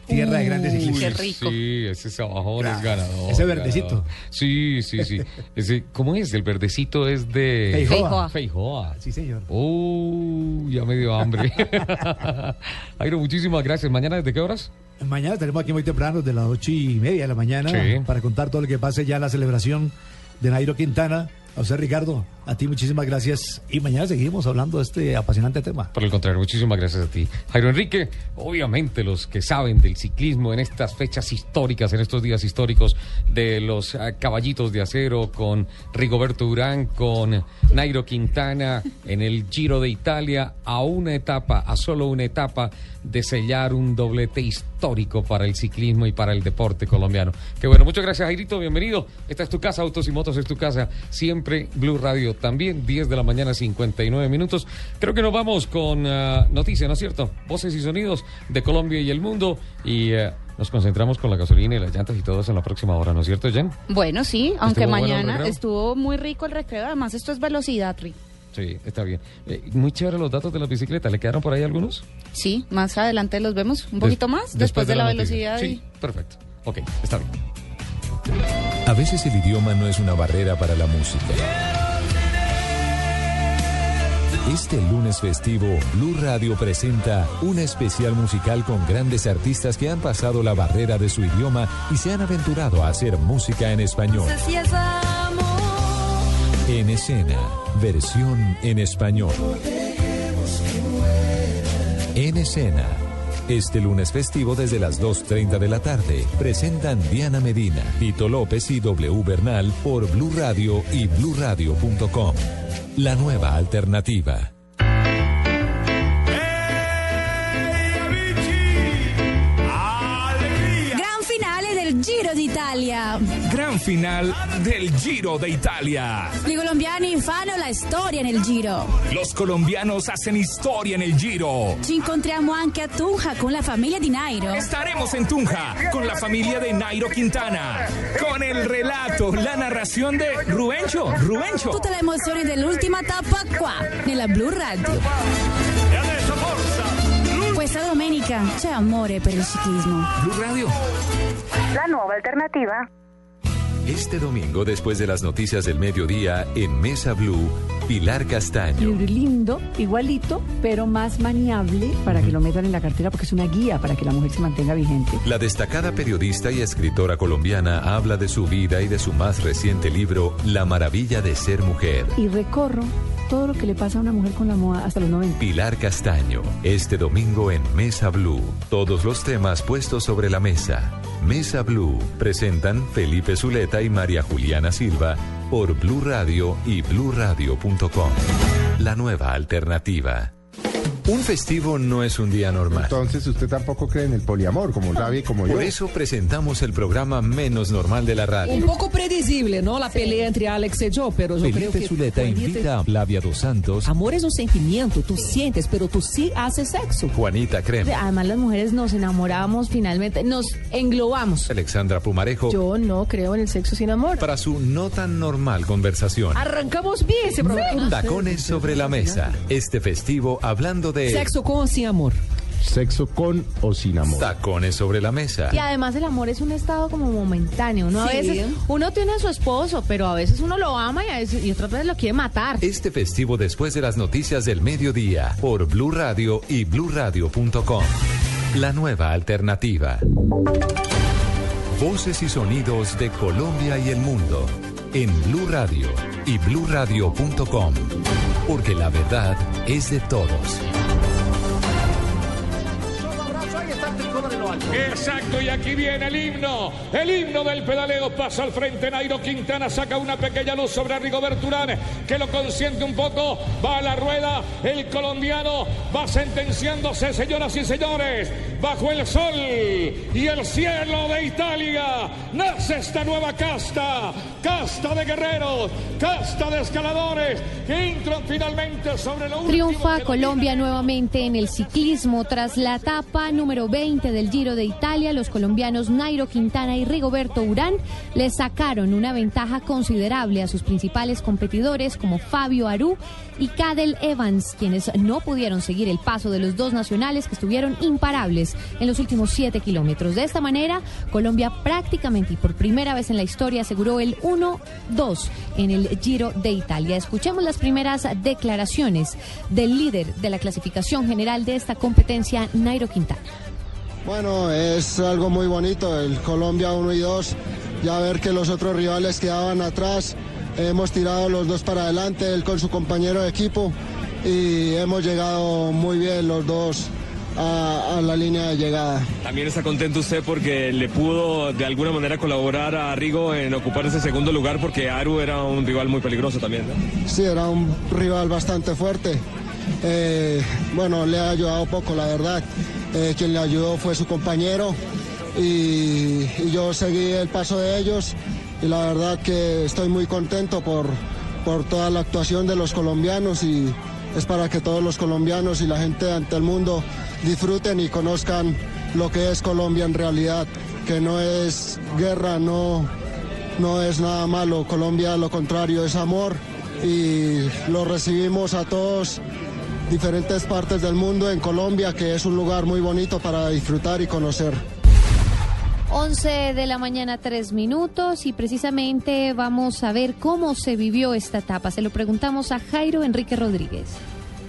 tierra de grandes Uy, ciclistas. Sí, ese sabajón es ganador. Ese verdecito. ganador. Sí, sí, sí. Ese, ¿Cómo es? El verdecito es de... Feijoa. Feijoa. Sí, señor. Uh, ya me dio hambre. Jairo, muchísimas gracias. ¿Mañana desde qué horas? Mañana estaremos aquí muy temprano, de las ocho y media de la mañana, Sí. para contar todo lo que pase ya la celebración de Nairo Quintana. A usted, Ricardo, a ti muchísimas gracias. Y mañana seguimos hablando de este apasionante tema. Por el contrario, muchísimas gracias a ti. Jairo Enrique, obviamente los que saben del ciclismo en estas fechas históricas, en estos días históricos de los ah, caballitos de acero, con Rigoberto Urán, con Nairo Quintana, en el Giro de Italia, a una etapa, a solo una etapa de sellar un doblete histórico para el ciclismo y para el deporte colombiano. Que bueno, muchas gracias Jairito, bienvenido. Esta es tu casa, Autos y Motos es tu casa, siempre Blue Radio también, 10 de la mañana, 59 minutos. Creo que nos vamos con ah, noticias, ¿no es cierto? Voces y sonidos de Colombia y el mundo y eh, nos concentramos con la gasolina y las llantas y todo eso en la próxima hora, ¿no es cierto, Jen? Bueno, sí, aunque ¿Estuvo bueno el mañana estuvo muy rico el recreo. Además, esto es velocidad, Rick. Sí, está bien. Eh, muy chévere los datos de la bicicleta, ¿le quedaron por ahí algunos? Sí, más adelante los vemos un Des- poquito más después, de, la, velocidad. Sí, perfecto. Ok, está bien. A veces el idioma no es una barrera para la música. Este lunes festivo, Blue Radio presenta un especial musical con grandes artistas que han pasado la barrera de su idioma y se han aventurado a hacer música en español. En escena, versión en español. En escena. Este lunes festivo desde las 2.30 de la tarde presentan Diana Medina, Tito López y W Bernal por Blue Radio y bluradio.com. La nueva alternativa. Del Giro d'Italia. Gran final del Giro de Italia. I colombiani fanno la storia nel Giro. Los colombianos hacen historia en el Giro. Ci incontriamo anche a Tunja con la famiglia di Nairo. Estaremos en Tunja con la familia de Nairo Quintana. Con el relato, la narración de Rubencho. Rubencho. Tutte le emozioni dell'ultima tappa qua, nella Blue Radio. Questa domenica c'è amore per il ciclismo. Blue Radio. La nuova alternativa. Este domingo, después de las noticias del mediodía, en Mesa Blue, Pilar Castaño. libro lindo, igualito, pero más maniable para que lo metan en la cartera porque es una guía para que la mujer se mantenga vigente. La destacada periodista y escritora colombiana habla de su vida y de su más reciente libro, La maravilla de ser mujer. Y recorro todo lo que le pasa a una mujer con la moda hasta los 90. Pilar Castaño, este domingo en Mesa Blue. Todos los temas puestos sobre la mesa. Mesa Blue presentan Felipe Zuleta y María Juliana Silva por Blue Radio y bluradio.com. La nueva alternativa. Un festivo no es un día normal. Entonces usted tampoco cree en el poliamor, como Gaby, como yo. Por eso presentamos el programa menos normal de la Un radio. poco predecible, ¿no? La pelea entre Alex y yo, pero yo creo Felipe que... Zuleta invita a Flavia Dos Santos, Amor es un sentimiento, tú sientes, pero tú sí haces sexo. Juanita Creme, Además, las mujeres nos enamoramos finalmente, nos englobamos. Alexandra Pumarejo, Yo no creo en el sexo sin amor. para su no tan normal conversación. Arrancamos bien ese programa. Tacones sobre la mesa. Este festivo hablando de Sexo con o sin amor. Sexo con o sin amor. tacones sobre la mesa. Y además el amor es un estado como momentáneo. Uno a veces, uno tiene a su esposo, pero a veces uno lo ama y, a veces, y otras veces lo quiere matar. Este festivo después de las noticias del mediodía por Blue Radio y bluradio.com. La nueva alternativa. Voces y sonidos de Colombia y el mundo en Blue Radio y bluradio.com. Porque la verdad es de todos. Y aquí viene el himno. El himno del pedaleo pasa al frente. Nairo Quintana saca una pequeña luz sobre Rigoberto Urán, que lo consiente un poco. Va a la rueda. El colombiano va sentenciándose, señoras y señores. Bajo el sol y el cielo de Italia nace esta nueva casta. Casta de guerreros, casta de escaladores que entran finalmente sobre lo Triunfa Colombia nuevamente en el ciclismo tras la etapa número 20 del Giro de Italia. Los colombianos Nairo Quintana y Rigoberto Urán le sacaron una ventaja considerable a sus principales competidores como Fabio Aru y Cadel Evans, quienes no pudieron seguir el paso de los dos nacionales que estuvieron imparables en los últimos siete kilómetros. De esta manera, Colombia prácticamente y por primera vez en la historia aseguró el 1-2 en el Giro de Italia. Escuchemos las primeras declaraciones del líder de la clasificación general de esta competencia, Nairo Quintana. Bueno, es algo muy bonito, el Colombia 1 y 2, ya ver que los otros rivales quedaban atrás, hemos tirado los dos para adelante, él con su compañero de equipo y hemos llegado muy bien los dos a, a la línea de llegada. También está contento usted porque le pudo de alguna manera colaborar a Rigo en ocupar ese segundo lugar porque Aru era un rival muy peligroso también. ¿no? Sí, era un rival bastante fuerte. Eh, bueno, le ha ayudado poco, la verdad. Eh, quien le ayudó fue su compañero y, y yo seguí el paso de ellos y la verdad que estoy muy contento por, por toda la actuación de los colombianos y es para que todos los colombianos y la gente ante el mundo disfruten y conozcan lo que es Colombia en realidad, que no es guerra, no, no es nada malo. Colombia lo contrario es amor y lo recibimos a todos diferentes partes del mundo en Colombia, que es un lugar muy bonito para disfrutar y conocer. 11 de la mañana, 3 minutos, y precisamente vamos a ver cómo se vivió esta etapa. Se lo preguntamos a Jairo Enrique Rodríguez.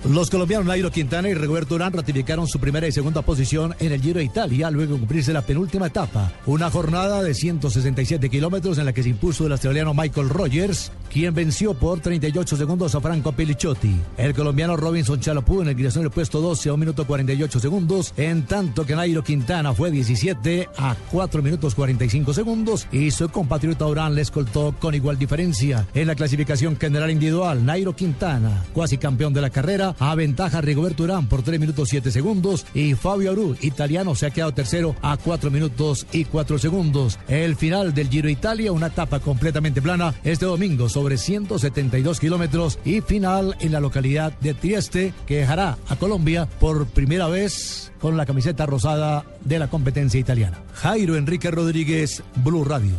Los colombianos Nairo Quintana y Roberto Urán ratificaron su primera y segunda posición en el Giro de Italia luego de cumplirse la penúltima etapa. Una jornada de 167 kilómetros en la que se impuso el australiano Michael Rogers, quien venció por 38 segundos a Franco Pellicciotti. El colombiano Robinson Chalopú en el dirección del puesto 12 a 1 minuto 48 segundos, en tanto que Nairo Quintana fue 17 a 4 minutos 45 segundos y su compatriota Urán le escoltó con igual diferencia. En la clasificación general individual, Nairo Quintana, cuasi campeón de la carrera, Colombia aventaja Rigoberto Urán por 3 minutos 7 segundos y Fabio Aru, italiano, se ha quedado tercero a 4 minutos y 4 segundos. El final del Giro Italia, una etapa completamente plana este domingo sobre 172 kilómetros y final en la localidad de Trieste que dejará a Colombia por primera vez con la camiseta rosada de la competencia italiana. Jairo Enrique Rodríguez, Blue Radio.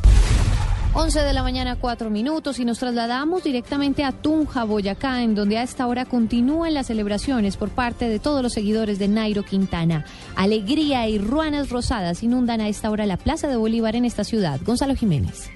11 de la mañana, 4 minutos, y nos trasladamos directamente a Tunja, Boyacá, en donde a esta hora continúan las celebraciones por parte de todos los seguidores de Nairo Quintana. Alegría y ruanas rosadas inundan a esta hora la Plaza de Bolívar en esta ciudad. Gonzalo Jiménez.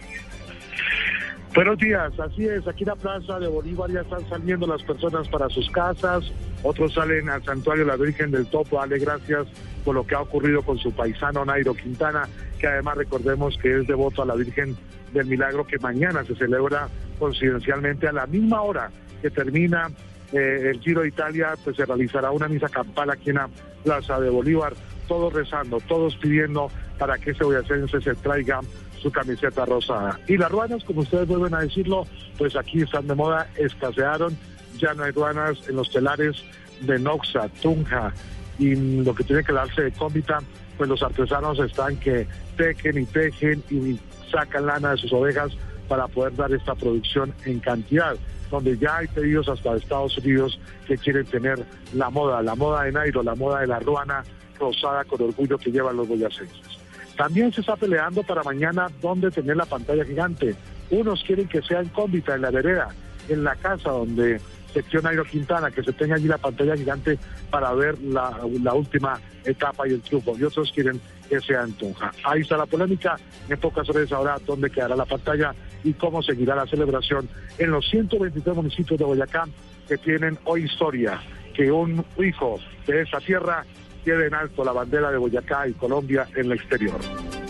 Buenos días, así es, aquí la Plaza de Bolívar ya están saliendo las personas para sus casas, otros salen al santuario de la Virgen del Topo, dale gracias por lo que ha ocurrido con su paisano Nairo Quintana, que además recordemos que es devoto a la Virgen del Milagro, que mañana se celebra coincidencialmente a la misma hora que termina eh, el Giro de Italia, pues se realizará una misa campal aquí en la Plaza de Bolívar, todos rezando, todos pidiendo para que ese boyacense se traiga su camiseta rosada. Y las ruanas, como ustedes vuelven a decirlo, pues aquí están de moda, escasearon, ya no hay ruanas en los telares de Noxa, Tunja. Y lo que tiene que darse de cómbita, pues los artesanos están que tejen y tejen y sacan lana de sus ovejas para poder dar esta producción en cantidad, donde ya hay pedidos hasta de Estados Unidos que quieren tener la moda, la moda de Nairo, la moda de la ruana rosada con orgullo que llevan los boyacenses. También se está peleando para mañana dónde tener la pantalla gigante. Unos quieren que sea en cómbita, en la vereda, en la casa donde sección Nairo Quintana, que se tenga allí la pantalla gigante para ver la, última etapa y el triunfo. Y otros quieren que sea en Tunja. Ahí está la polémica. En pocas horas ahora dónde quedará la pantalla y cómo seguirá la celebración en los 123 municipios de Boyacá que tienen hoy historia. Que un hijo de esa tierra lleve en alto la bandera de Boyacá y Colombia en el exterior.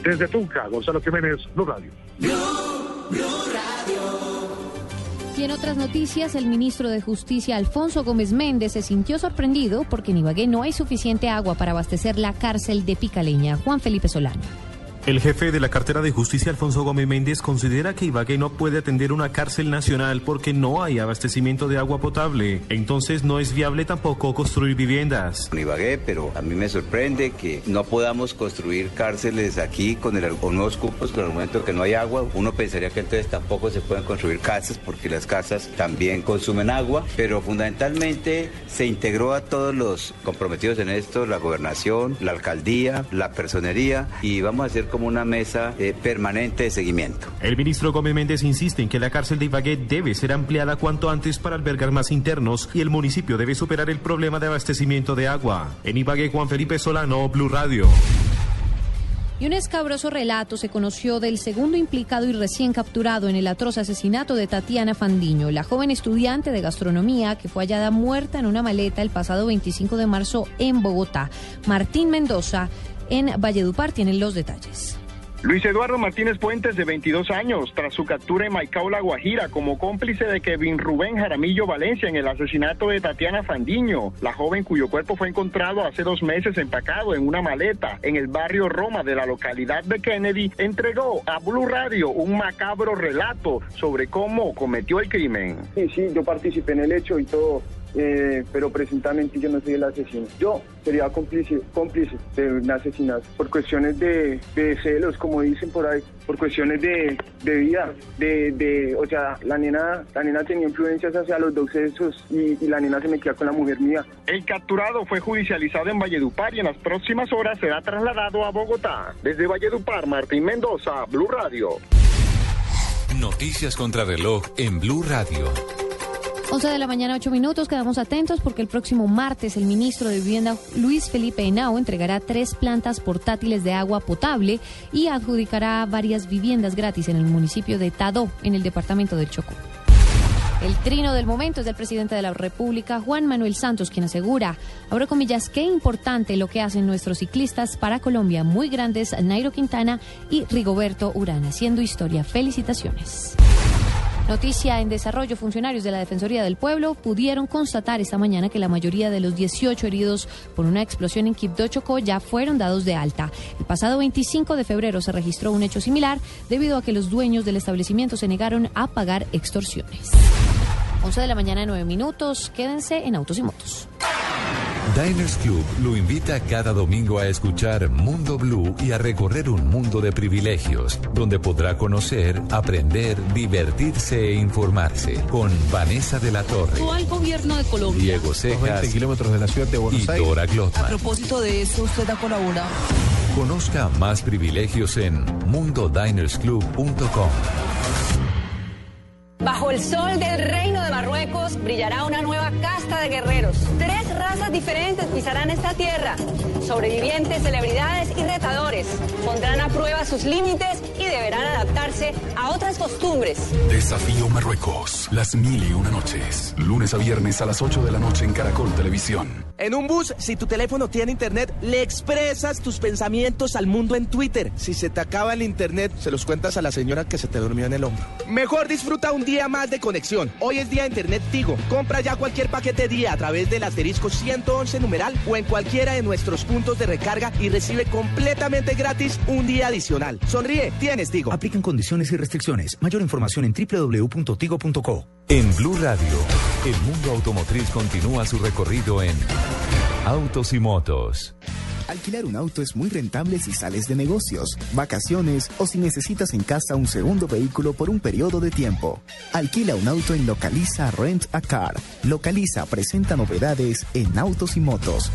Desde Tunja, Gonzalo Jiménez, Blue Radio. Y en otras noticias, el ministro de Justicia Alfonso Gómez Méndez se sintió sorprendido porque en Ibagué no hay suficiente agua para abastecer la cárcel de Picaleña. Juan Felipe Solano. El jefe de la cartera de justicia, Alfonso Gómez Méndez, considera que Ibagué no puede atender una cárcel nacional porque no hay abastecimiento de agua potable. Entonces no es viable tampoco construir viviendas. En Ibagué, pero a mí me sorprende que no podamos construir cárceles aquí con, el, con nuevos cupos con el argumento que no hay agua. Uno pensaría que entonces tampoco se pueden construir casas porque las casas también consumen agua, pero fundamentalmente se integró a todos los comprometidos en esto, la gobernación, la alcaldía, la personería y vamos a hacer como una mesa eh, permanente de seguimiento. El ministro Gómez Méndez insiste en que la cárcel de Ibagué debe ser ampliada cuanto antes para albergar más internos y el municipio debe superar el problema de abastecimiento de agua. En Ibagué, Juan Felipe Solano, Blue Radio. Y un escabroso relato se conoció del segundo implicado y recién capturado en el atroz asesinato de Tatiana Fandiño, la joven estudiante de gastronomía que fue hallada muerta en una maleta el pasado 25 de marzo en Bogotá. Martín Mendoza en Valledupar tienen los detalles. Luis Eduardo Martínez Puentes, de 22 años, tras su captura en Maicao, La Guajira, como cómplice de Kevin Rubén Jaramillo Valencia en el asesinato de Tatiana Fandiño, la joven cuyo cuerpo fue encontrado hace dos meses empacado en una maleta en el barrio Roma de la localidad de Kennedy, entregó a Blue Radio un macabro relato sobre cómo cometió el crimen. Sí, sí, yo participé en el hecho y todo. Eh, pero presuntamente yo no soy el asesino. Yo sería cómplice, cómplice de un asesinato por cuestiones de, de celos, como dicen por ahí, por cuestiones de, de vida, de, de, o sea, la nena, la nena tenía influencias hacia los dos sexos y, y la nena se metía con la mujer mía. El capturado fue judicializado en Valledupar y en las próximas horas será trasladado a Bogotá. Desde Valledupar, Martín Mendoza, Blue Radio. Noticias contra reloj en Blue Radio. 11 de la mañana, 8 minutos. Quedamos atentos porque el próximo martes el ministro de Vivienda, Luis Felipe Henao, entregará tres plantas portátiles de agua potable y adjudicará varias viviendas gratis en el municipio de Tadó, en el departamento del Chocó. El trino del momento es del presidente de la República, Juan Manuel Santos, quien asegura, abro comillas, qué importante lo que hacen nuestros ciclistas para Colombia, muy grandes, Nairo Quintana y Rigoberto Urán, haciendo historia. Felicitaciones. Noticia en desarrollo, funcionarios de la Defensoría del Pueblo pudieron constatar esta mañana que la mayoría de los 18 heridos por una explosión en Quibdó Chocó ya fueron dados de alta. El pasado 25 de febrero se registró un hecho similar debido a que los dueños del establecimiento se negaron a pagar extorsiones. 11 de la mañana, 9 minutos. Quédense en Autos y Motos. Diners Club lo invita cada domingo a escuchar Mundo Blue y a recorrer un mundo de privilegios, donde podrá conocer, aprender, divertirse e informarse con Vanessa de la Torre, al gobierno de Colombia. Diego Cejas 20 kilómetros de la ciudad de y Buenos Aires. Dora A Glotman. propósito de eso, usted ha colaborado. Conozca más privilegios en mundodinersclub.com. Bajo el sol del reino de Marruecos brillará una nueva casta de guerreros. Tres razas diferentes pisarán esta tierra. Sobrevivientes, celebridades y retadores. Pondrán a prueba sus límites y deberán adaptarse a otras costumbres. Desafío Marruecos. Las mil y una noches. Lunes a viernes a las 8 de la noche en Caracol Televisión. En un bus, si tu teléfono tiene internet, le expresas tus pensamientos al mundo en Twitter. Si se te acaba el internet, se los cuentas a la señora que se te durmió en el hombro. Mejor disfruta un día más de conexión. Hoy es día de internet Tigo. Compra ya cualquier paquete día a través del asterisco 111 numeral o en cualquiera de nuestros puntos de recarga y recibe completamente gratis un día adicional. Sonríe, tienes Tigo. Aplican condiciones y restricciones. Mayor información en www.tigo.co. En Blue Radio, el mundo automotriz continúa su recorrido en Autos y Motos. Alquilar un auto es muy rentable si sales de negocios, vacaciones o si necesitas en casa un segundo vehículo por un periodo de tiempo. Alquila un auto en Localiza Rent a Car. Localiza presenta novedades en autos y motos.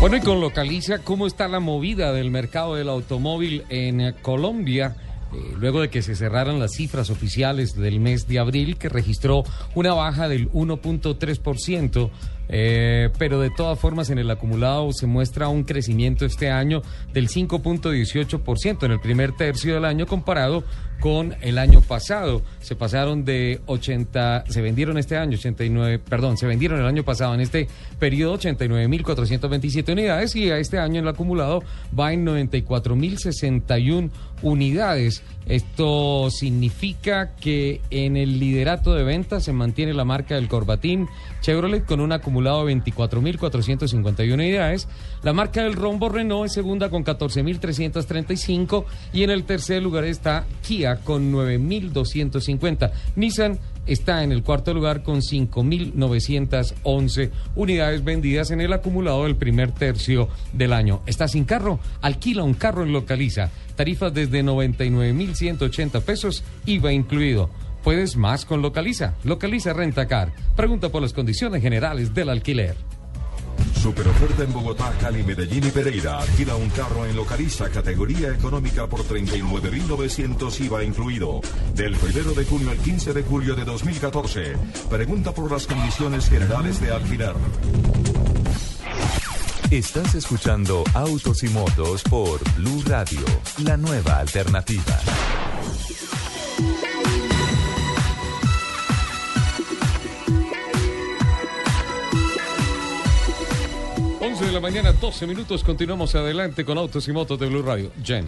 Bueno, y con Localiza, ¿cómo está la movida del mercado del automóvil en eh, Colombia? Eh, luego de que se cerraran las cifras oficiales del mes de abril, que registró una baja del 1.3%, eh, pero de todas formas en el acumulado se muestra un crecimiento este año del 5.18% en el primer tercio del año comparado con el año pasado. Se pasaron de 80, se vendieron este año 89, perdón, se vendieron el año pasado en este periodo 89.427 unidades y a este año en el acumulado va en 94.061 unidades. Esto significa que en el liderato de ventas se mantiene la marca del Corbatín Chevrolet con un acumulado de 24.451 unidades. La marca del Rombo Renault es segunda con 14.335 y en el tercer lugar está Kia con 9.250. Nissan está en el cuarto lugar con 5.911 unidades vendidas en el acumulado del primer tercio del año. ¿Está sin carro? Alquila un carro en Localiza. Tarifas desde 99.180 pesos, IVA incluido. Puedes más con Localiza. Localiza Rentacar. Pregunta por las condiciones generales del alquiler. Super oferta en Bogotá, Cali, Medellín y Pereira. Alquila un carro en Localiza, categoría económica por 39.900 IVA incluido. Del 1 de junio al 15 de julio de 2014. Pregunta por las condiciones generales de alquiler. Estás escuchando Autos y Motos por Blue Radio, la nueva alternativa. 11 de la mañana, 12 minutos. Continuamos adelante con Autos y Motos de Blue Radio. Jen,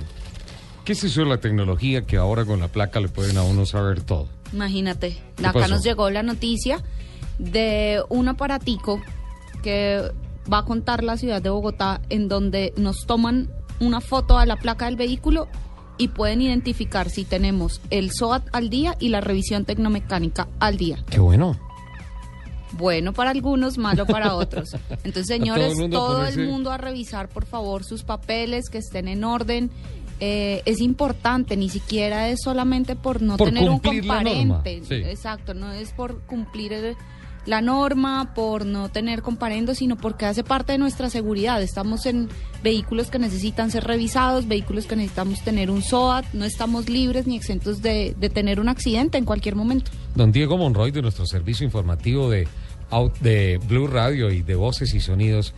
¿qué es eso de la tecnología que ahora con la placa le pueden a uno saber todo? Imagínate, ¿Qué acá pasó? nos llegó la noticia de un aparatico que va a contar la ciudad de Bogotá en donde nos toman una foto a la placa del vehículo y pueden identificar si tenemos el SOAT al día y la revisión tecnomecánica al día. Qué bueno. Bueno para algunos, malo para otros. Entonces, todo señores, el mundo todo, el mundo a revisar, por favor, sus papeles, que estén en orden. Eh, es importante, ni siquiera es solamente por no Por tener un comparente. sí. Exacto, no es por cumplir el- la norma, por no tener comparendo, sino porque hace parte de nuestra seguridad. Estamos en vehículos que necesitan ser revisados, vehículos que necesitamos tener un SOAT, no estamos libres ni exentos de, de tener un accidente en cualquier momento. Don Diego Monroy de nuestro servicio informativo de, de Blue Radio y de Voces y Sonidos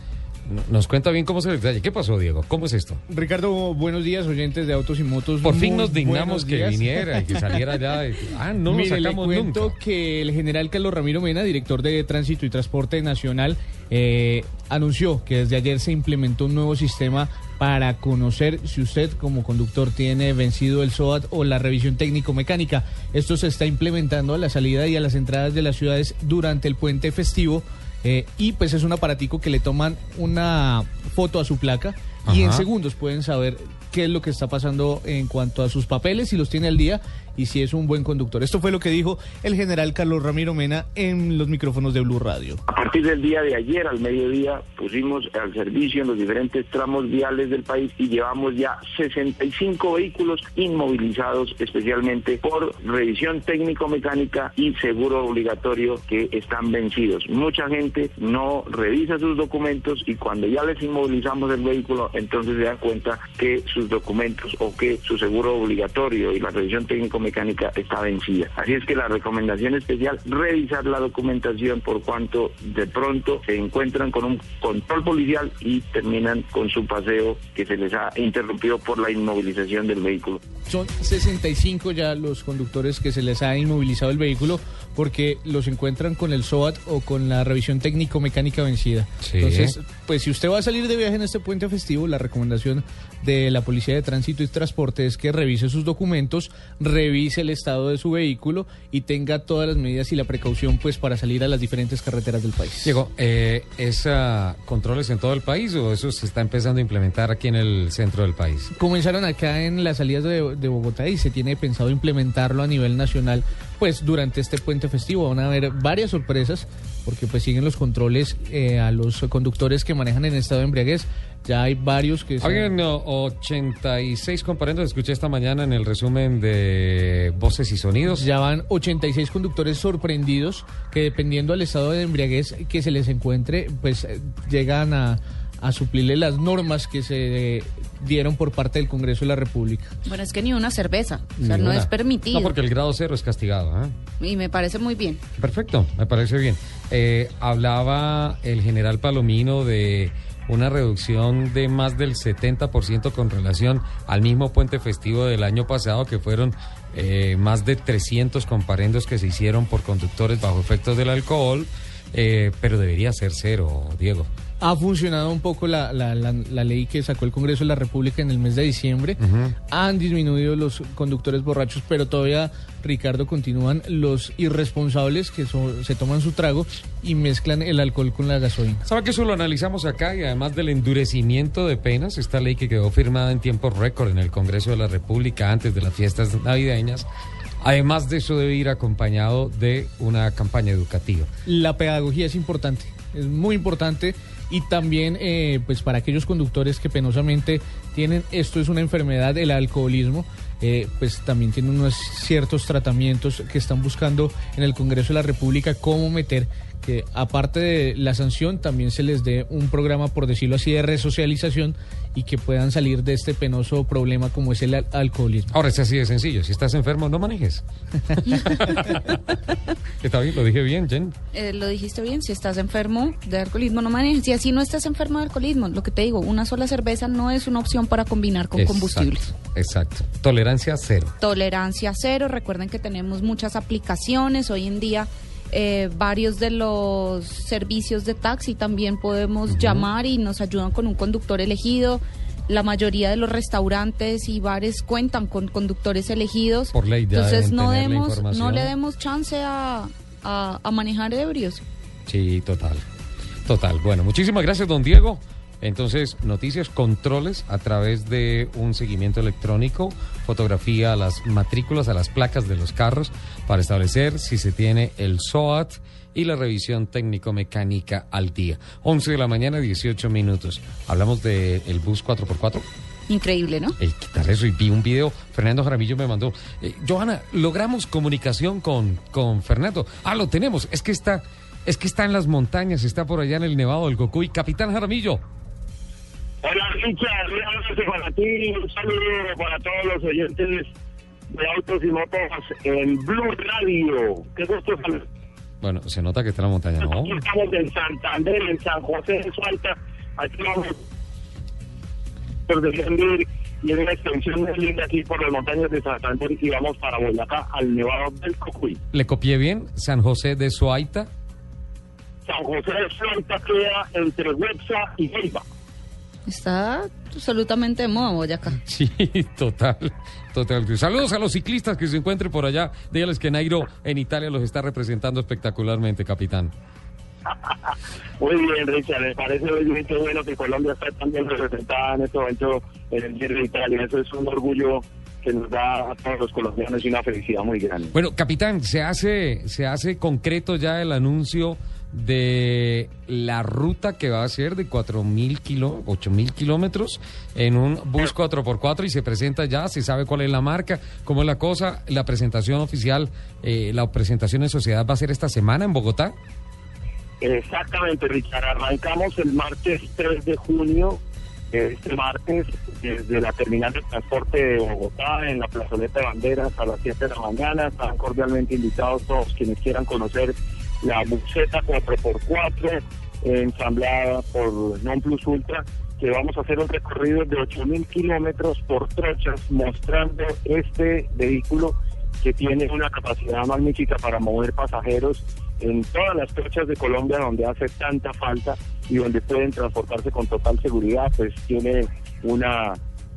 nos cuenta bien cómo se detalle. ¿Qué pasó, Diego? ¿Cómo es esto? Ricardo, buenos días, oyentes de Autos y Motos. Por fin nos dignamos que días. viniera y que saliera ya. de- Ah, no lo Mire, sacamos le cuento nunca. que el general Carlos Ramiro Mena, director de Tránsito y Transporte Nacional, eh, anunció que desde ayer se implementó un nuevo sistema para conocer si usted como conductor tiene vencido el SOAT o la revisión técnico-mecánica. Esto se está implementando a la salida y a las entradas de las ciudades durante el puente festivo. eh, y pues es un aparatico que le toman una foto a su placa y en segundos pueden saber qué es lo que está pasando en cuanto a sus papeles, si los tiene al día y si es un buen conductor. Esto fue lo que dijo el general Carlos Ramiro Mena en los micrófonos de Blue Radio. A partir del día de ayer al mediodía pusimos al servicio en los diferentes tramos viales del país y llevamos ya 65 vehículos inmovilizados especialmente por revisión técnico-mecánica y seguro obligatorio que están vencidos. Mucha gente no revisa sus documentos y cuando ya les inmovilizamos el vehículo entonces se dan cuenta que sus documentos o que su seguro obligatorio y la revisión técnico-mecánica está vencida. Así es que la recomendación especial, revisar la documentación por cuanto de pronto se encuentran con un control policial y terminan con su paseo que se les ha interrumpido por la inmovilización del vehículo. Son 65 ya los conductores que se les ha inmovilizado el vehículo porque los encuentran con el SOAT o con la revisión técnico-mecánica vencida. Sí. Entonces, pues si usted va a salir de viaje en este puente festivo, la recomendación de la Policía de Tránsito y Transporte es que revise sus documentos, revise el estado de su vehículo y tenga todas las medidas y la precaución pues para salir a las diferentes carreteras del país. Diego, eh, ¿es ah, controles en todo el país o eso se está empezando a implementar aquí en el centro del país? Comenzaron acá en las salidas de, de Bogotá y se tiene pensado implementarlo a nivel nacional. Pues durante este puente festivo van a haber varias sorpresas porque pues siguen los controles eh, a los conductores que manejan en estado de embriaguez. Ya hay varios que... no, 86 comparendos, escuché esta mañana en el resumen de Voces y Sonidos. Ya van 86 conductores sorprendidos que dependiendo del estado de embriaguez que se les encuentre, pues eh, llegan a, a suplirle las normas que se eh, dieron por parte del Congreso de la República. Bueno, es que ni una cerveza, o sea, no es permitido. No, porque el grado cero es castigado. ¿ah? Y me parece muy bien. Perfecto, me parece bien. Eh, hablaba el general Palomino de una reducción de más del 70% con relación al mismo puente festivo del año pasado, que fueron eh, más de 300 comparendos que se hicieron por conductores bajo efectos del alcohol, eh, pero debería ser cero, Diego. Ha funcionado un poco la, la- la- la ley que sacó el Congreso de la República en el mes de diciembre. Han disminuido los conductores borrachos, pero todavía, Ricardo, continúan los irresponsables que so- se toman su trago y mezclan el alcohol con la gasolina. ¿Sabe que eso lo analizamos acá y además del endurecimiento de penas, esta ley que quedó firmada en tiempo récord en el Congreso de la República antes de las fiestas navideñas, además de eso debe ir acompañado de una campaña educativa. La pedagogía es importante, es muy importante y también eh, pues para aquellos conductores que penosamente tienen esto es una enfermedad, el alcoholismo, eh, pues también tienen unos ciertos tratamientos que están buscando en el Congreso de la República cómo meter que aparte de la sanción también se les dé un programa por decirlo así de resocialización y que puedan salir de este penoso problema como es el al- alcoholismo. Ahora es así de sencillo, si estás enfermo no manejes. Está bien, lo dije bien, Jen. Eh, lo dijiste bien, si estás enfermo de alcoholismo no manejes. Si así no estás enfermo de alcoholismo, lo que te digo, una sola cerveza no es una opción para combinar con Exacto, combustibles. Exacto. Tolerancia cero. Tolerancia cero, recuerden que tenemos muchas aplicaciones. Hoy en día eh, varios de los servicios de taxi también podemos llamar y nos ayudan con un conductor elegido. La mayoría de los restaurantes y bares cuentan con conductores elegidos. Por ley Entonces no demos, no le demos chance a, a- a manejar ebrios. Sí, total. Total. Bueno, muchísimas gracias, don Diego. Entonces, noticias, controles a través de un seguimiento electrónico, fotografía a las matrículas, a las placas de los carros, para establecer si se tiene el SOAT y la revisión técnico-mecánica al día. 11 de la mañana, 18 minutos. Hablamos del bus 4x4. Increíble, ¿no? Ey, quitar eso y vi un video. Fernando Jaramillo me mandó. Eh, Johanna, logramos comunicación con, con Fernando. Ah, lo tenemos. Es que está, es que está en las montañas, está por allá en el Nevado del Cocuy. Capitán Jaramillo. Hola Richard, un abrazo para ti, un saludo para todos los oyentes de Autos y Motos en Blue Radio. Qué gusto saludar. Bueno, se nota que está en la montaña, ¿no? Aquí estamos en Santander, en San José de Sualta. Aquí vamos por defender y en una extensión muy linda aquí por las montañas de Santander y vamos para Boyacá al Nevado del Cocuy. ¿Le copié bien? San José de Suaita. San José de Sualta queda entre Websa y Neiva. Está absolutamente de moda Boyacá. Sí, total, total. Saludos a los ciclistas que se encuentren por allá. Dígales que Nairo en Italia los está representando espectacularmente, capitán. Muy bien, Richard, me parece muy bueno que Colombia está también representada en este momento en el Giro de Italia. Eso es un orgullo que nos da a todos los colombianos y una felicidad muy grande. Bueno, capitán, se hace, se hace concreto ya el anuncio de la ruta que va a ser de 4.000 kilo, 8.000 kilómetros en un bus 4x4 y se presenta ya, se sabe cuál es la marca, cómo es la cosa, la presentación oficial, eh, la presentación en sociedad va a ser esta semana en Bogotá. Exactamente, Richard. Arrancamos el martes 3 de junio, este martes, desde la terminal de transporte de Bogotá, en la plazoleta de banderas, a las 7 de la mañana. Están cordialmente invitados todos quienes quieran conocer la buceta 4x4, ensamblada por Non Plus Ultra, que vamos a hacer un recorrido de 8.000 kilómetros por trochas, mostrando este vehículo que tiene una capacidad magnífica para mover pasajeros en todas las trochas de Colombia donde hace tanta falta y donde pueden transportarse con total seguridad, pues tiene una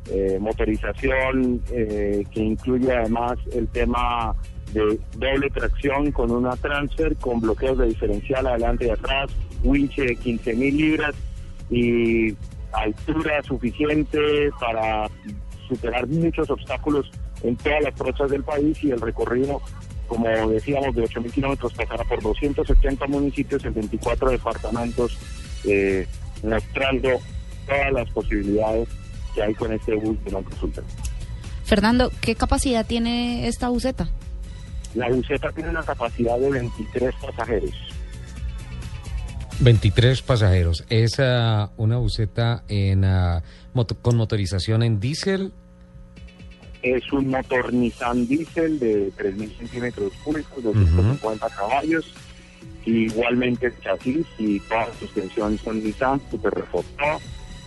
eh, motorización eh, que incluye además el tema de doble tracción con una transfer con bloqueos de diferencial adelante y atrás, winche de 15 mil libras y altura suficiente para superar muchos obstáculos en todas las trochas del país y el recorrido, como decíamos, de 8.000 kilómetros pasará por 270 municipios en 24 departamentos, eh, mostrando todas las posibilidades que hay con este bus de consulta. Fernando, ¿qué capacidad tiene esta buseta? La buseta tiene una capacidad de 23 pasajeros. 23 pasajeros. ¿Es ah, una buseta en, moto- con motorización en diésel? Es un motor Nissan Diesel de 3.000 centímetros cúbicos, de 150 caballos. Igualmente el chasis y todas las suspensiones son Nissan, super reforzado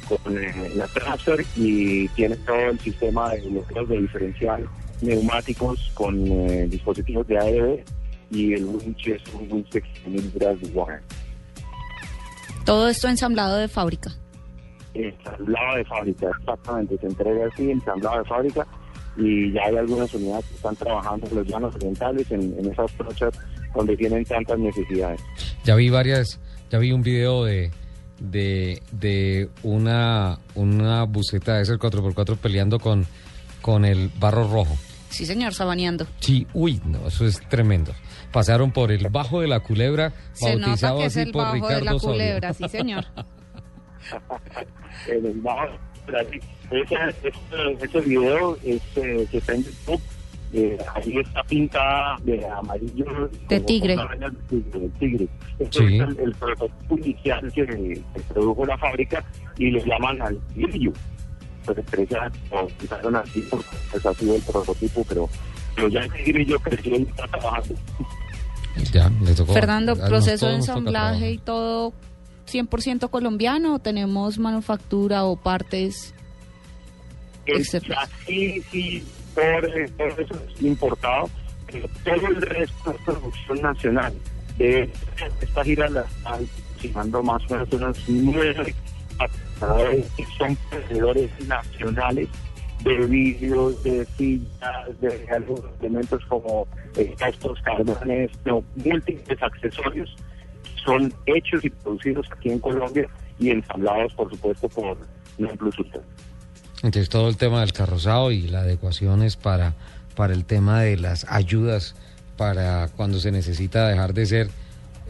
con eh, la transfer y tiene todo el sistema de bloqueos de diferencial neumáticos con eh, dispositivos de AEB y el winch es un winch de 15.000 libras de wire. Todo esto ensamblado de fábrica. ensamblado de fábrica, exactamente, se entrega así, ensamblado de fábrica, y ya hay algunas unidades que están trabajando en los llanos orientales, en, en esas trochas donde tienen tantas necesidades. Ya vi varias, ya vi un video de, de, de una, una buseta de ese 4x4 peleando con, con el barro rojo. Sí, señor, sabaneando. Sí, uy, no, eso es tremendo. Pasaron por el bajo de la culebra, Se nota bautizado que es así el por bajo Ricardo de la culebra, sí, señor. En el bajo, ese, ese, ese video es, eh, que está en YouTube, eh, ahí está pintada de amarillo. De como quitigre. con rayas de tigre. de tigre. Este Sí. es el, el prototipo inicial que, que produjo la fábrica y le llaman al grillo. Pues empresa o empezaron así porque pues, ha sido el prototipo, pero, pero ya el grillo creció y está trabajando. Ya, le tocó. Fernando, proceso de ensamblaje y todo 100% colombiano o tenemos manufactura o partes El chasis sí, por, eh, por eso es importado, pero todo el resto es producción nacional. De esta gira la están aproximando más o menos unos nueve que son proveedores nacionales de vidrios, de sillas, de algunos elementos como eh, estos carbones, no, múltiples accesorios son hechos y producidos aquí en Colombia y ensamblados, por supuesto, por Non Plus Ultra. Entonces todo el tema del carrozado y la adecuación es para, para el tema de las ayudas para cuando se necesita dejar de ser,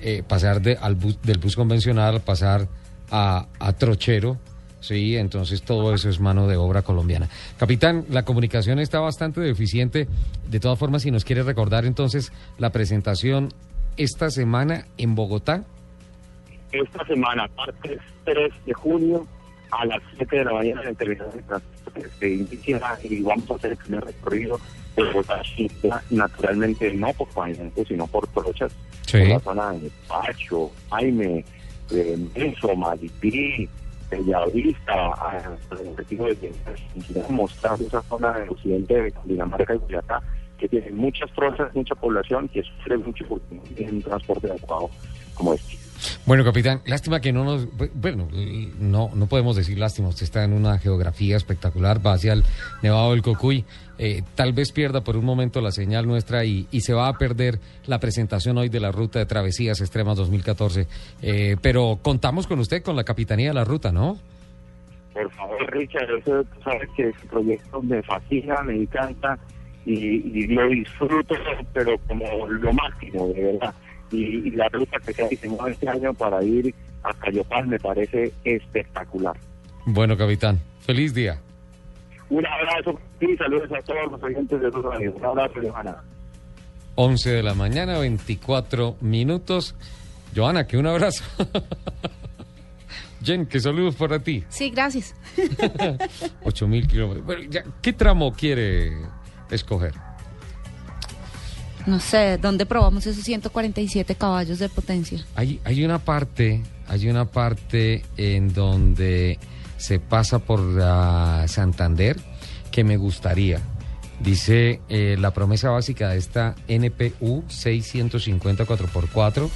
eh, pasar de, al bus, del bus convencional, pasar a, a trochero, sí, entonces todo eso es mano de obra colombiana. Capitán, la comunicación está bastante deficiente, de todas formas, si nos quiere recordar entonces la presentación esta semana en Bogotá. esta semana, martes 3 de junio, a las 7 de la mañana en el terminal de transporte se inicia y vamos a hacer el primer recorrido de Bogotá, naturalmente no por pavimento, sino por trochas, Sí. por la zona de Pacho, Jaime, eh, Menso, Malipí, Bellavista, el objetivo de mostrar esa zona del occidente de Dinamarca y Boyacá, que tiene muchas trochas, mucha población, que sufre mucho tiene un transporte adecuado como este. Bueno, capitán, lástima que no nos... Bueno, no, no podemos decir lástima, usted está en una geografía espectacular, va hacia el Nevado del Cocuy, eh, tal vez pierda por un momento la señal nuestra y, y, se va a perder la presentación hoy de la ruta de Travesías Extremas 2014, eh, pero contamos con usted, con la Capitanía de la Ruta, ¿no? Por favor, Richard, sabes que ese proyecto me fascina, me encanta y, y lo disfruto, pero como lo máximo, de verdad y, la ruta que se ha diseñado este año para ir a Cayopal me parece espectacular. Bueno, capitán, feliz día. Un abrazo y saludos a todos los oyentes de los radios. Un abrazo, Johanna. 11 de la mañana, 24 minutos. Johanna, que un abrazo. Jen, que saludos para ti. Sí, gracias. 8 mil kilómetros. Bueno, ¿Qué tramo quiere escoger? No sé, ¿dónde probamos esos 147 caballos de potencia? Hay, hay una parte, hay una parte en donde se pasa por Santander que me gustaría. Dice eh, la promesa básica de esta NPU 650 4x4,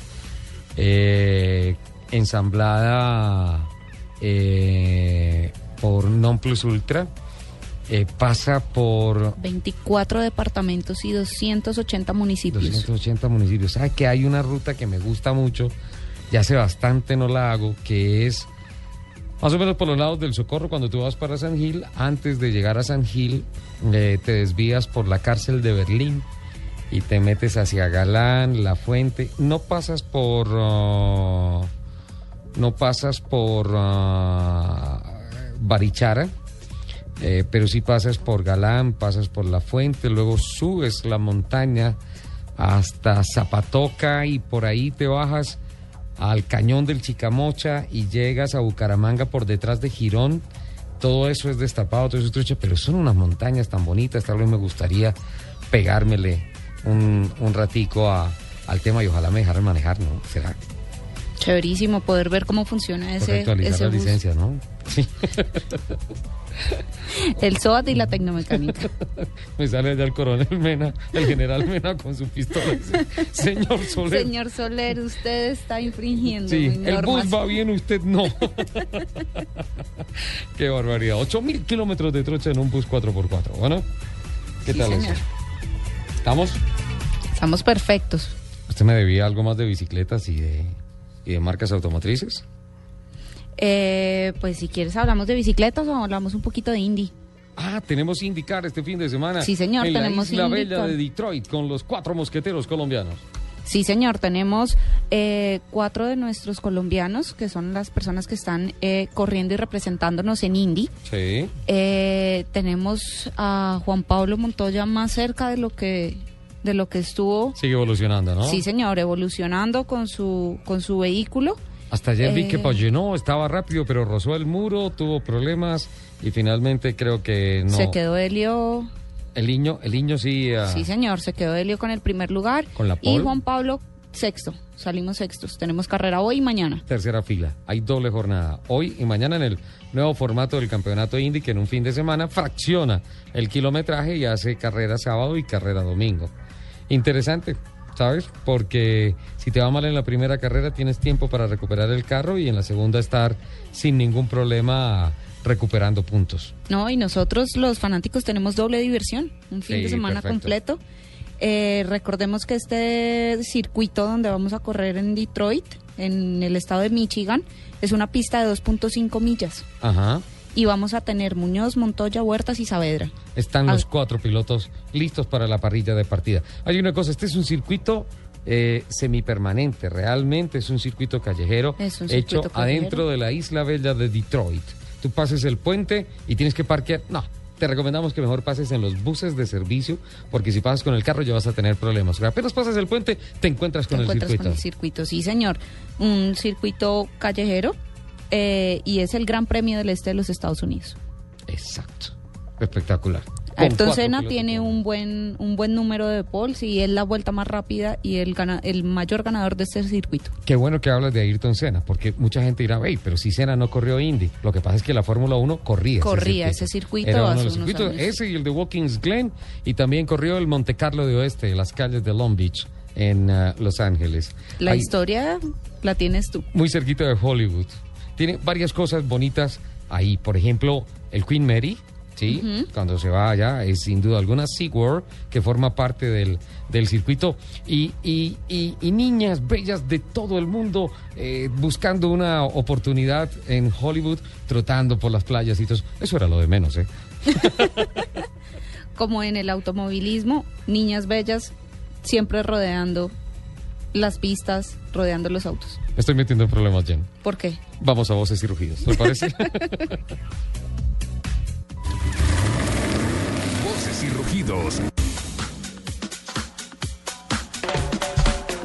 eh, ensamblada eh, por Non Plus Ultra eh, pasa por... 24 departamentos y 280 municipios. 280 municipios. ¿Sabe que hay una ruta que me gusta mucho? Ya hace bastante no la hago, que es más o menos por los lados del Socorro, cuando tú vas para San Gil, antes de llegar a San Gil, eh, te desvías por la cárcel de Berlín y te metes hacia Galán, La Fuente. No pasas por... Uh, no pasas por uh, Barichara, eh, pero si pasas por Galán, pasas por La Fuente, luego subes la montaña hasta Zapatoca y por ahí te bajas al cañón del Chicamocha y llegas a Bucaramanga por detrás de Girón. Todo eso es destapado, todo eso es trucha, pero son unas montañas tan bonitas, tal vez me gustaría pegármele un, un ratico al tema y ojalá me dejaran manejar, ¿no? ¿Será? Chéverísimo poder ver cómo funciona ese, ese las licencias, ¿no? Sí. El SOAT y la tecnomecánica. Me sale allá el coronel Mena, el general Mena con su pistola. Señor Soler. Señor Soler, usted está infringiendo. Sí, el bus va bien, usted no. Qué barbaridad. 8 mil kilómetros de trocha en un bus 4x4. Bueno, ¿qué tal eso? ¿Estamos? Estamos perfectos. ¿Usted me debía algo más de bicicletas y de, y de marcas automotrices? Eh, pues si quieres hablamos de bicicletas o hablamos un poquito de Indy. Ah, tenemos IndyCar este fin de semana. Sí, señor, en tenemos la isla bella de Detroit con los cuatro mosqueteros colombianos. Sí, señor, tenemos eh, cuatro de nuestros colombianos, que son las personas que están eh, corriendo y representándonos en Indy. Sí. Eh, tenemos a Juan Pablo Montoya más cerca de lo que de lo que estuvo. Sigue evolucionando, ¿no? Sí, señor, evolucionando con su con su vehículo. Hasta ayer vi que eh, llenó, estaba rápido, pero rozó el muro, tuvo problemas y finalmente creo que no. Se quedó Helio. El niño, el niño sí. Ah, sí, señor, se quedó Helio con el primer lugar. Con la Y Juan Pablo sexto. Salimos sextos. Tenemos carrera hoy y mañana. Tercera fila. Hay doble jornada. Hoy y mañana en el nuevo formato del campeonato Indy, que en un fin de semana fracciona el kilometraje y hace carrera sábado y carrera domingo. Interesante. ¿Sabes? Porque si te va mal en la primera carrera tienes tiempo para recuperar el carro y en la segunda estar sin ningún problema recuperando puntos. No, y nosotros los fanáticos tenemos doble diversión, un fin de semana completo. Eh, recordemos que este circuito donde vamos a correr en Detroit, en el estado de Michigan, es una pista de 2.5 millas. Ajá y vamos a tener Muñoz, Montoya, Huertas y Saavedra. Están los cuatro pilotos listos para la parrilla de partida. Hay una cosa, este es un circuito eh, semipermanente, realmente es un circuito callejero hecho adentro de la isla bella de Detroit. Tú pases el puente y tienes que parquear. No, te recomendamos que mejor pases en los buses de servicio, porque si pasas con el carro ya vas a tener problemas. Apenas pasas el puente, te encuentras con el circuito. Con el circuito, sí, señor. Un circuito callejero eh, y es el Gran Premio del Este de los Estados Unidos. Exacto. Espectacular. Ayrton Senna tiene un buen un buen número de poles y es la vuelta más rápida y el gana, el mayor ganador de este circuito. Qué bueno que hablas de Ayrton Senna, porque mucha gente dirá, hey, pero si Senna no corrió Indy. Lo que pasa es que la Fórmula 1 corría. Corría ese circuito. Era uno de los circuitos, ese y el de Watkins Glen, y también corrió el Monte Carlo de Oeste, las calles de Long Beach en ah, Los Ángeles. La historia la tienes tú. muy cerquita de Hollywood. Tiene varias cosas bonitas ahí. Por ejemplo, el Queen Mary, ¿sí? Cuando se va allá, es sin duda alguna SeaWorld, que forma parte del, del circuito. Y, y- y- y niñas bellas de todo el mundo eh, buscando una oportunidad en Hollywood, trotando por las playas y todo eso. Eso era lo de menos, ¿eh? Como en el automovilismo, niñas bellas siempre rodeando las pistas, rodeando los autos. Estoy metiendo en problemas, Jen. ¿Por qué? Vamos a voces y rugidos, ¿te parece? Voces y rugidos.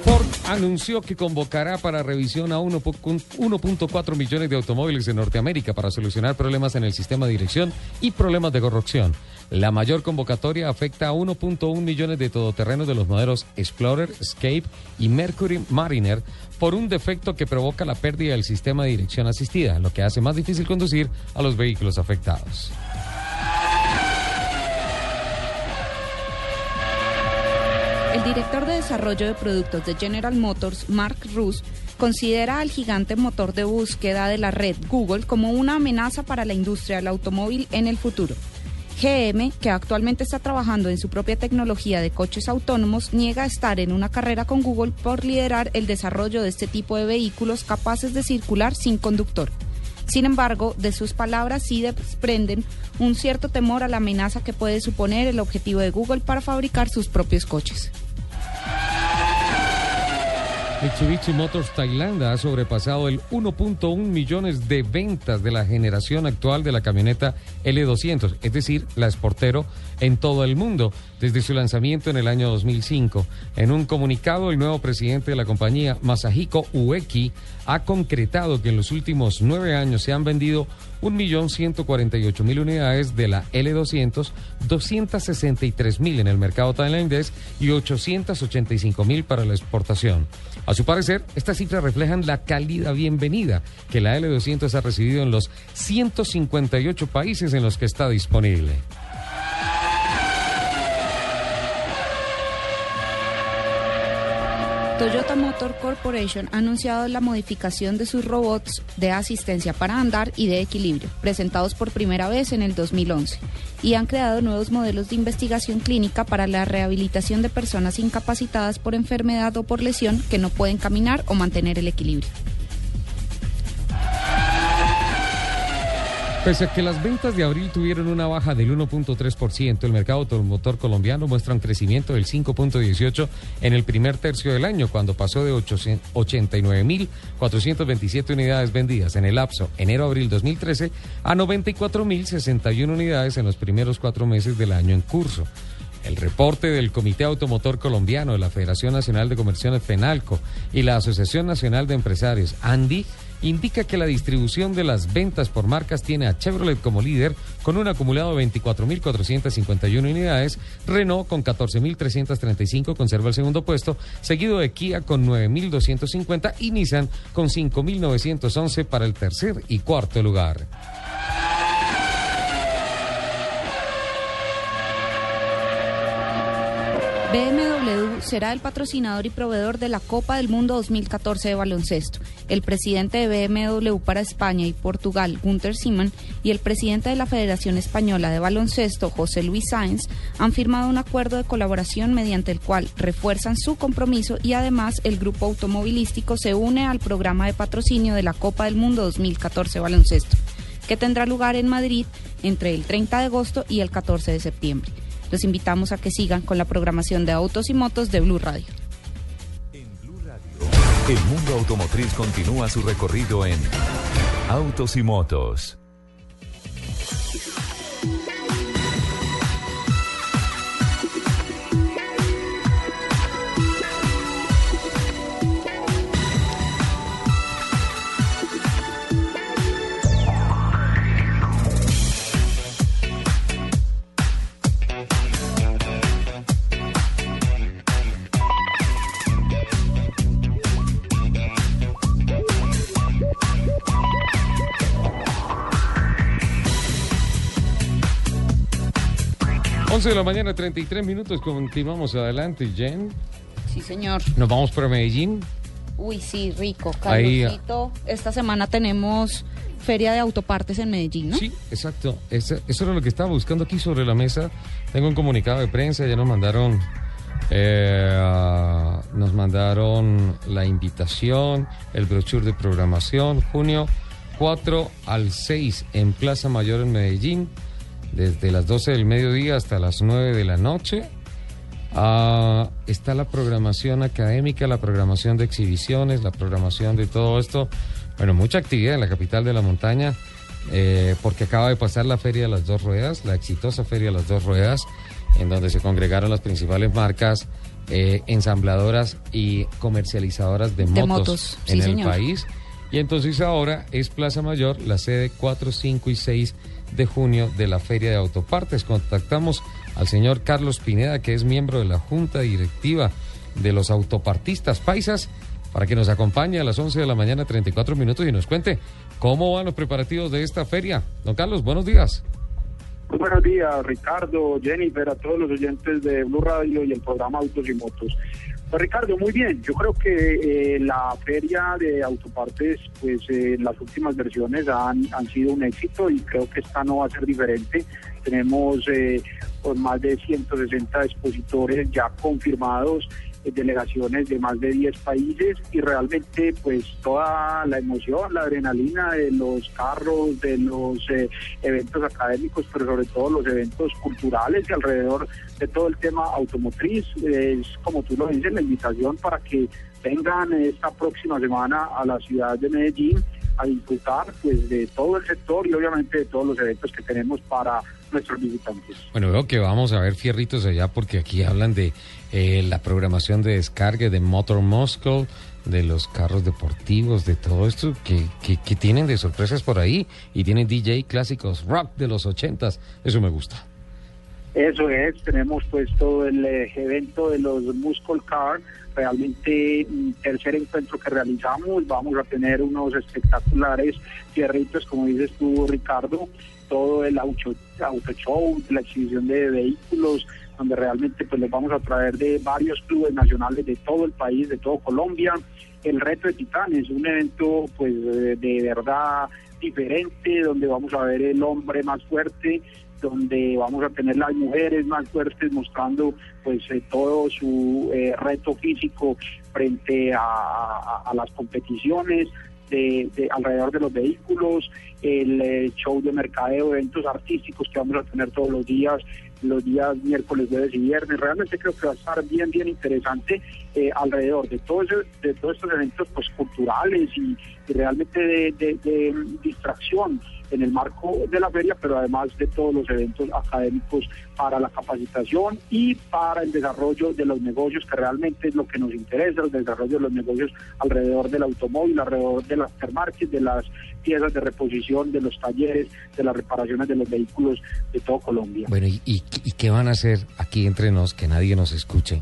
Ford anunció que convocará para revisión a 1.4 millones de automóviles en Norteamérica para solucionar problemas en el sistema de dirección y problemas de corrupción. La mayor convocatoria afecta a 1.1 millones de todoterrenos de los modelos Explorer, Escape y Mercury Mariner por un defecto que provoca la pérdida del sistema de dirección asistida, lo que hace más difícil conducir a los vehículos afectados. El director de desarrollo de productos de General Motors, Mark Roos, considera al gigante motor de búsqueda de la red Google como una amenaza para la industria del automóvil en el futuro. GM, que actualmente está trabajando en su propia tecnología de coches autónomos, niega estar en una carrera con Google por liderar el desarrollo de este tipo de vehículos capaces de circular sin conductor. Sin embargo, de sus palabras sí desprenden un cierto temor a la amenaza que puede suponer el objetivo de Google para fabricar sus propios coches. Mitsubishi Motors Tailandia ha sobrepasado el 1.1 millones de ventas de la generación actual de la camioneta L200, es decir, la Sportero en todo el mundo, desde su lanzamiento en el año 2005. En un comunicado, el nuevo presidente de la compañía, Masahiko Ueki, ha concretado que en los últimos nueve años se han vendido 1.148.000 unidades de la L200, 263.000 en el mercado tailandés y 885.000 para la exportación. A su parecer, estas cifras reflejan la cálida bienvenida que la L200 ha recibido en los 158 países en los que está disponible. Toyota Motor Corporation ha anunciado la modificación de sus robots de asistencia para andar y de equilibrio, presentados por primera vez en el 2011, y han creado nuevos modelos de investigación clínica para la rehabilitación de personas incapacitadas por enfermedad o por lesión que no pueden caminar o mantener el equilibrio. Pese a que las ventas de abril tuvieron una baja del 1.3%, el mercado automotor colombiano muestra un crecimiento del 5.18 en el primer tercio del año, cuando pasó de 800 89.427 unidades vendidas en el lapso enero-abril 2013 a 94.061 unidades en los primeros cuatro meses del año en curso. El reporte del Comité Automotor Colombiano, de la Federación Nacional de Comerciones FENALCO y la Asociación Nacional de Empresarios ANDI indica que la distribución de las ventas por marcas tiene a Chevrolet como líder con un acumulado de 24.451 unidades, Renault con 14.335 conserva el segundo puesto, seguido de Kia con 9.250 y Nissan con 5.911 para el tercer y cuarto lugar. BMW será el patrocinador y proveedor de la Copa del Mundo 2014 de baloncesto. El presidente de BMW para España y Portugal, Gunther Simon, y el presidente de la Federación Española de Baloncesto, José Luis Sáenz, han firmado un acuerdo de colaboración mediante el cual refuerzan su compromiso y además el grupo automovilístico se une al programa de patrocinio de la Copa del Mundo 2014 de baloncesto, que tendrá lugar en Madrid entre el 30 de agosto y el 14 de septiembre. Los invitamos a que sigan con la programación de autos y motos de Blue Radio. El mundo automotriz continúa su recorrido en Autos y Motos. Once de la mañana, 33 minutos. Continuamos adelante, Jen. Sí, señor. Nos vamos para Medellín. Uy, sí, rico. Ahí, Carlosito, esta semana tenemos feria de autopartes en Medellín, ¿no? Sí, exacto. Eso, eso era lo que estaba buscando aquí sobre la mesa. Tengo un comunicado de prensa, ya nos mandaron, eh, ah, nos mandaron la invitación, el brochure de programación, junio 4 al 6 en Plaza Mayor en Medellín, desde las 12 del mediodía hasta las 9 de la noche. Ah, está la programación académica, la programación de exhibiciones, la programación de todo esto. Bueno, mucha actividad en la capital de la montaña, eh, porque acaba de pasar la Feria de las Dos Ruedas, la exitosa Feria de las Dos Ruedas, en donde se congregaron las principales marcas eh, ensambladoras y comercializadoras de, De motos, motos, sí, en el señor. país. Y entonces ahora es Plaza Mayor, la sede 4, 5 y 6 de junio de la Feria de Autopartes. Contactamos al señor Carlos Pineda, que es miembro de la Junta Directiva de los Autopartistas Paisas, para que nos acompañe a las 11 de la mañana, 34 minutos, y nos cuente cómo van los preparativos de esta feria. Don Carlos, buenos días. Muy buenos días, Ricardo, Jennifer, a todos los oyentes de Blue Radio y el programa Autos y Motos. Pues Ricardo, muy bien. Yo creo que eh, la feria de autopartes, pues eh, las últimas versiones han, sido un éxito y creo que esta no va a ser diferente. Tenemos eh, pues, más de 160 expositores ya confirmados delegaciones de más de 10 países y realmente pues toda la emoción, la adrenalina de los carros, de los eh, eventos académicos, pero sobre todo los eventos culturales y alrededor de todo el tema automotriz. Es como tú lo dices, la invitación para que vengan esta próxima semana a la ciudad de Medellín a disfrutar pues de todo el sector y obviamente de todos los eventos que tenemos para nuestros visitantes. Bueno, veo que vamos a ver fierritos allá porque aquí hablan de eh, la programación de descargue de Motor Moscow, de los carros deportivos, de todo esto que, que, que tienen de sorpresas por ahí y tienen DJ clásicos rock de los ochentas. Eso me gusta. Eso es, tenemos pues todo el eh, evento de los Muscle Car, realmente mm, tercer encuentro que realizamos, vamos a tener unos espectaculares fierritos, como dices tú Ricardo, todo el auto, auto show, la exhibición de vehículos, donde realmente pues les vamos a traer de varios clubes nacionales de todo el país, de todo Colombia, el reto de Titanes, un evento pues de, verdad diferente, donde vamos a ver el hombre más fuerte, donde vamos a tener las mujeres más fuertes mostrando pues eh, todo su eh, reto físico frente a, las competiciones de, de alrededor de los vehículos, el eh, show de mercadeo, eventos artísticos que vamos a tener todos los días, los días miércoles, jueves y viernes. Realmente creo que va a estar bien, bien interesante eh, alrededor de, todo ese- de todos estos eventos pues culturales y, realmente de distracción en el marco de la feria, pero además de todos los eventos académicos para la capacitación y para el desarrollo de los negocios, que realmente es lo que nos interesa, el desarrollo de los negocios alrededor del automóvil, alrededor del aftermarket, de las piezas de reposición, de los talleres, de las reparaciones de los vehículos de todo Colombia. Bueno, ¿y, y, y qué van a hacer aquí entre nos que nadie nos escuche?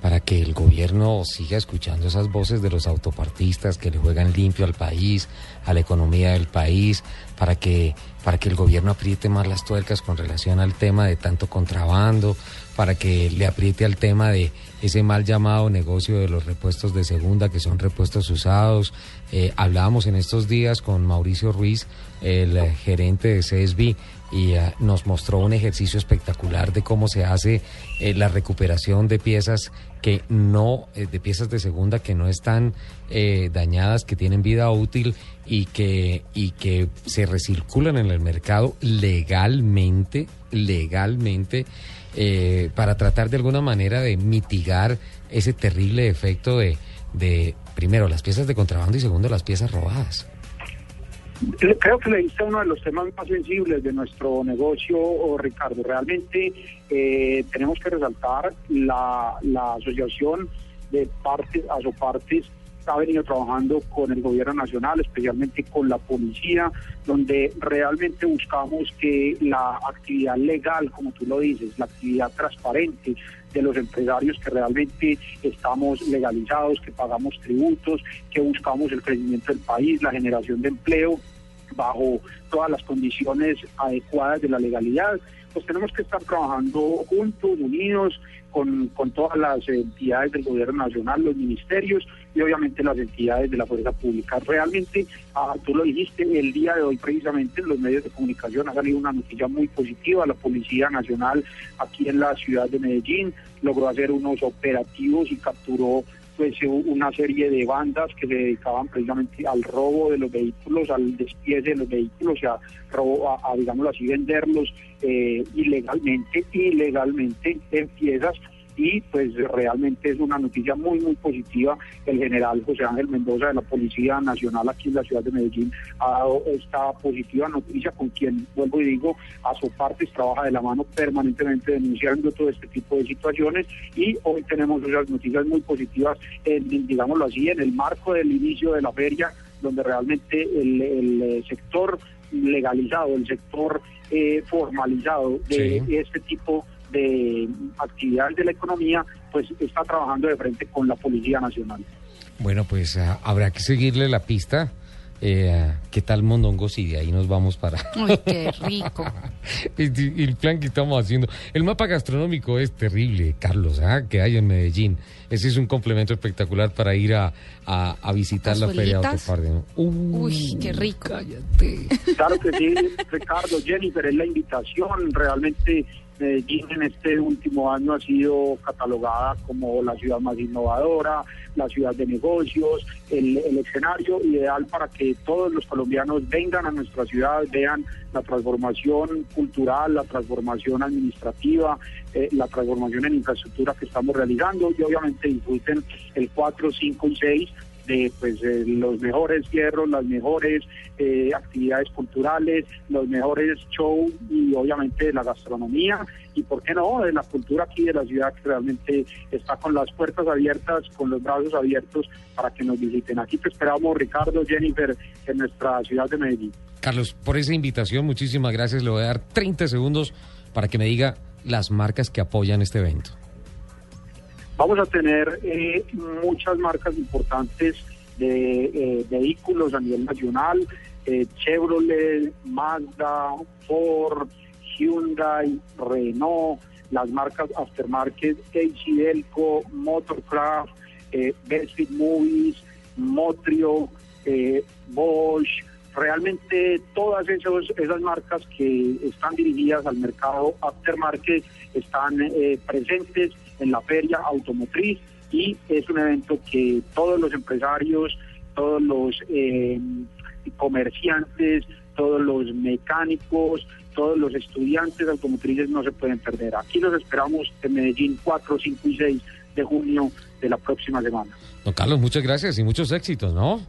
Para que el gobierno siga escuchando esas voces de los autopartistas que le juegan limpio al país, a la economía del país, para que, para que el gobierno apriete más las tuercas con relación al tema de tanto contrabando, para que le apriete al tema de ese mal llamado negocio de los repuestos de segunda, que son repuestos usados. Eh, hablábamos en estos días con Mauricio Ruiz, el gerente de CSB, y eh, nos mostró un ejercicio espectacular de cómo se hace eh, la recuperación de piezas que no, eh, de piezas de segunda que no están eh, dañadas, que tienen vida útil y que, y que se recirculan en el mercado legalmente, legalmente, para tratar de alguna manera de mitigar ese terrible efecto de, de, primero, las piezas de contrabando y segundo, las piezas robadas. Creo que le diste uno de los temas más sensibles de nuestro negocio, Ricardo. Realmente eh, tenemos que resaltar la, asociación de partes, asopartes ha venido trabajando con el gobierno nacional, especialmente con la policía, donde realmente buscamos que la actividad legal, como tú lo dices, la actividad transparente de los empresarios que realmente estamos legalizados, que pagamos tributos, que buscamos el crecimiento del país, la generación de empleo, bajo todas las condiciones adecuadas de la legalidad. Pues tenemos que estar trabajando juntos, unidos, con, con todas las entidades del gobierno nacional, los ministerios y obviamente las entidades de la fuerza pública. Realmente, ah, tú lo dijiste, el día de hoy precisamente en los medios de comunicación ha salido una noticia muy positiva. La Policía Nacional aquí en la ciudad de Medellín logró hacer unos operativos y capturó pues una serie de bandas que se dedicaban precisamente al robo de los vehículos, al despiece de los vehículos, y a, robo, a, digámoslo así, venderlos eh, ilegalmente, ilegalmente en piezas y pues realmente es una noticia muy muy positiva. El general José Ángel Mendoza de la Policía Nacional aquí en la ciudad de Medellín ha dado esta positiva noticia con quien, vuelvo y digo, a su parte trabaja de la mano permanentemente denunciando todo este tipo de situaciones y hoy tenemos esas noticias muy positivas, en, digámoslo así, en el marco del inicio de la feria, donde realmente el, sector legalizado, el sector eh, formalizado de este tipo de actividades de la economía, pues está trabajando de frente con la Policía Nacional. Bueno, pues ah, habrá que seguirle la pista. Eh, ¿Qué tal Mondongos? Y de ahí nos vamos para... ¡Uy, qué rico! y, el plan que estamos haciendo. El mapa gastronómico es terrible, Carlos, ¿ah? que hay en Medellín. Ese es un complemento espectacular para ir a, a, visitar la feria de Autoparde. Uy, qué rico. Cállate. Claro que sí, Ricardo, Jennifer, es la invitación. Realmente Medellín en este último año ha sido catalogada como la ciudad más innovadora, la ciudad de negocios, el, escenario ideal para que todos los colombianos vengan a nuestra ciudad, vean la transformación cultural, la transformación administrativa, eh, la transformación en infraestructura que estamos realizando y obviamente disfruten el 4, 5 y 6 de pues los mejores hierros, las mejores eh, actividades culturales, los mejores shows y obviamente la gastronomía y por qué no de la cultura aquí de la ciudad que realmente está con las puertas abiertas, con los brazos abiertos para que nos visiten. Aquí te esperamos Ricardo, Jennifer en nuestra ciudad de Medellín. Carlos, por esa invitación, muchísimas gracias. Le voy a dar 30 segundos para que me diga las marcas que apoyan este evento. Vamos a tener eh, muchas marcas importantes de eh, vehículos a nivel nacional, eh, Chevrolet, Mazda, Ford, Hyundai, Renault, las marcas aftermarket, Delco, Motorcraft, eh, Best Movies, Motrio, Bosch, realmente todas esas, esas marcas que están dirigidas al mercado aftermarket están presentes en la feria automotriz y es un evento que todos los empresarios, todos los eh, comerciantes, todos los mecánicos, todos los estudiantes automotrices no se pueden perder. Aquí los esperamos en Medellín 4, 5 y 6 de junio de la próxima semana. Don Carlos, muchas gracias y muchos éxitos, ¿no?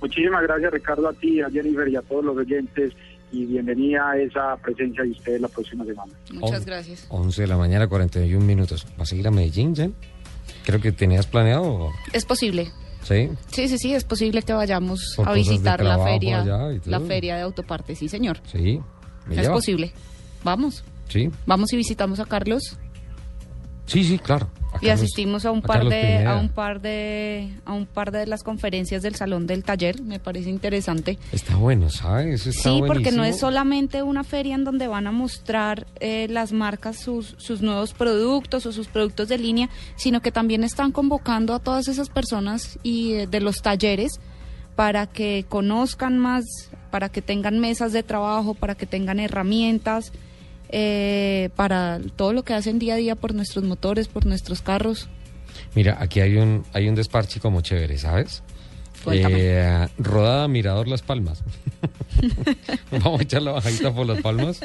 Muchísimas gracias Ricardo a ti, a Jennifer y a todos los oyentes y bienvenida a esa presencia de ustedes la próxima semana. Muchas gracias. 11 de la mañana, 41 minutos. ¿Vas a ir a Medellín, Jen? Creo que tenías planeado. Es posible. ¿Sí? Sí, sí, sí, es posible que vayamos a visitar la feria, la feria de autopartes, sí, señor. Sí. es posible. Vamos. Sí. Vamos y visitamos a Carlos. Sí, sí, claro. Y asistimos a un par de a un par de a un par de las conferencias del salón del taller, me parece interesante. Está bueno, ¿sabes? sí, porque no es solamente una feria en donde van a mostrar eh, las marcas sus sus nuevos productos o sus productos de línea, sino que también están convocando a todas esas personas y eh, de los talleres para que conozcan más, para que tengan mesas de trabajo, para que tengan herramientas eh, para todo lo que hacen día a día por nuestros motores, por nuestros carros. Mira, aquí hay un, hay un desparche como chévere, ¿sabes? Eh, rodada Mirador Las Palmas. Vamos a echar la bajadita por Las Palmas.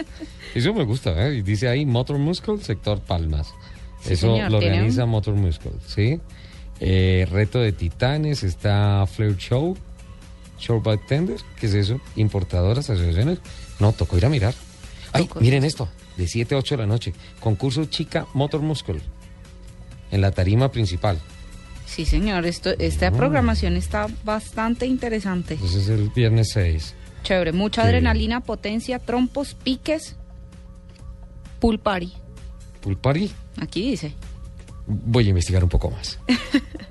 Eso me gusta, ¿eh? Dice ahí Motor Muscle, sector Palmas. Eso lo organiza Motor Muscle, ¿sí? Eh, reto de Titanes, está Flare Show, Show by Tender, ¿qué es eso? Importadoras, asociaciones. No, tocó ir a mirar. Ay, miren esto, de 7 a 8 de la noche, concurso Chica Motor Muscle, en la tarima principal. Sí, señor, esto, esta ah. programación está bastante interesante. Ese es el viernes 6. Chévere, mucha adrenalina, potencia, trompos, piques. ¿Pool party? Aquí dice. Voy a investigar un poco más.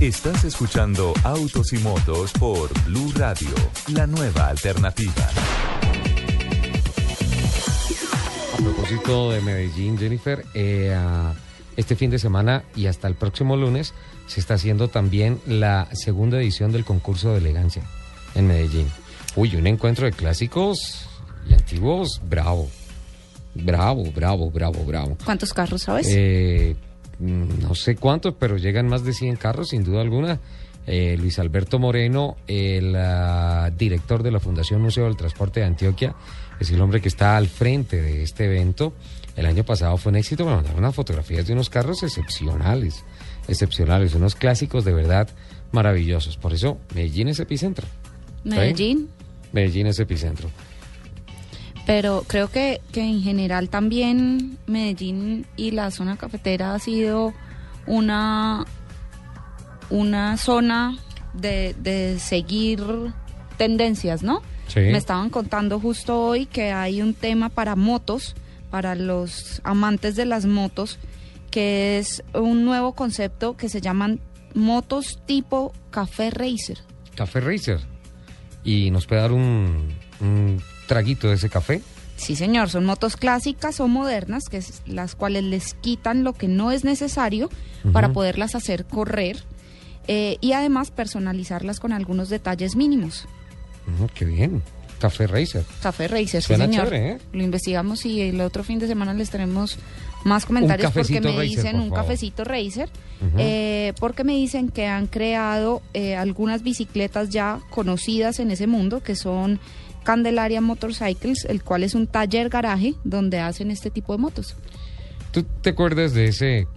Estás escuchando Autos y Motos por Blue Radio, la nueva alternativa. A propósito de Medellín, Jennifer, eh, este fin de semana y hasta el próximo lunes se está haciendo también la segunda edición del concurso de elegancia en Medellín. Uy, un encuentro de clásicos y antiguos, bravo. Bravo, bravo, bravo, bravo. ¿Cuántos carros sabes? Eh, no sé cuántos, pero llegan más de 100 carros, sin duda alguna. Eh, Luis Alberto Moreno, el ah, director de la Fundación Museo del Transporte de Antioquia, es el hombre que está al frente de este evento. El año pasado fue un éxito, me mandaron unas fotografías de unos carros excepcionales, excepcionales, unos clásicos de verdad maravillosos. Por eso, Medellín es epicentro. Medellín. Medellín es epicentro. Pero creo que, que en general también Medellín y la zona cafetera ha sido una, una zona de, de seguir tendencias, ¿no? Sí. Me estaban contando justo hoy que hay un tema para motos, para los amantes de las motos, que es un nuevo concepto que se llaman motos tipo café racer. Café Racer. ¿Y nos puede dar un, un traguito de ese café? Sí, señor, son motos clásicas o modernas, que es las cuales les quitan lo que no es necesario para poderlas hacer correr eh, y además personalizarlas con algunos detalles mínimos. Qué bien. Café Racer. Café Racer, sí, Suena señor. chévere, ¿eh? Lo investigamos y el otro fin de semana les tenemos más comentarios porque me Racer, dicen por un cafecito Racer, eh, porque me dicen que han creado eh, algunas bicicletas ya conocidas en ese mundo, que son Candelaria Motorcycles, el cual es un taller garaje donde hacen este tipo de motos. ¿Tú te acuerdas de ese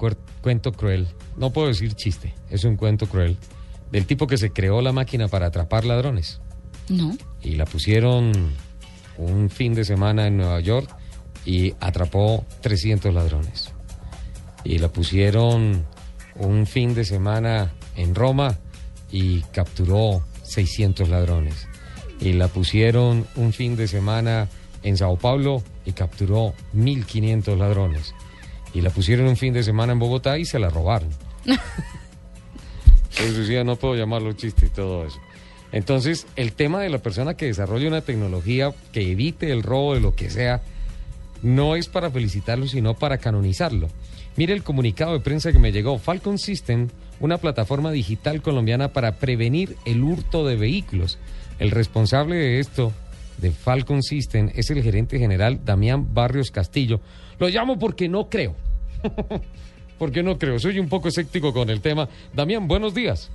cuento cruel? No puedo decir chiste, es un cuento cruel. Del tipo que se creó la máquina para atrapar ladrones. No. Y la pusieron un fin de semana en Nueva York y atrapó 300 ladrones. Y la pusieron un fin de semana en Roma y capturó 600 ladrones. Y la pusieron un fin de semana en Sao Paulo y capturó 1.500 ladrones. Y la pusieron un fin de semana en Bogotá y se la robaron. Eso sí, no puedo llamarlo chiste y todo eso. Entonces, el tema de la persona que desarrolla una tecnología que evite el robo de lo que sea, no es para felicitarlo, sino para canonizarlo. Mire el comunicado de prensa que me llegó. Falcon System, una plataforma digital colombiana para prevenir el hurto de vehículos. El responsable de esto, de Falcon System, es el gerente general Damián Barrios Castillo. Lo llamo porque no creo. porque no creo. Soy un poco escéptico con el tema. Damián, buenos días.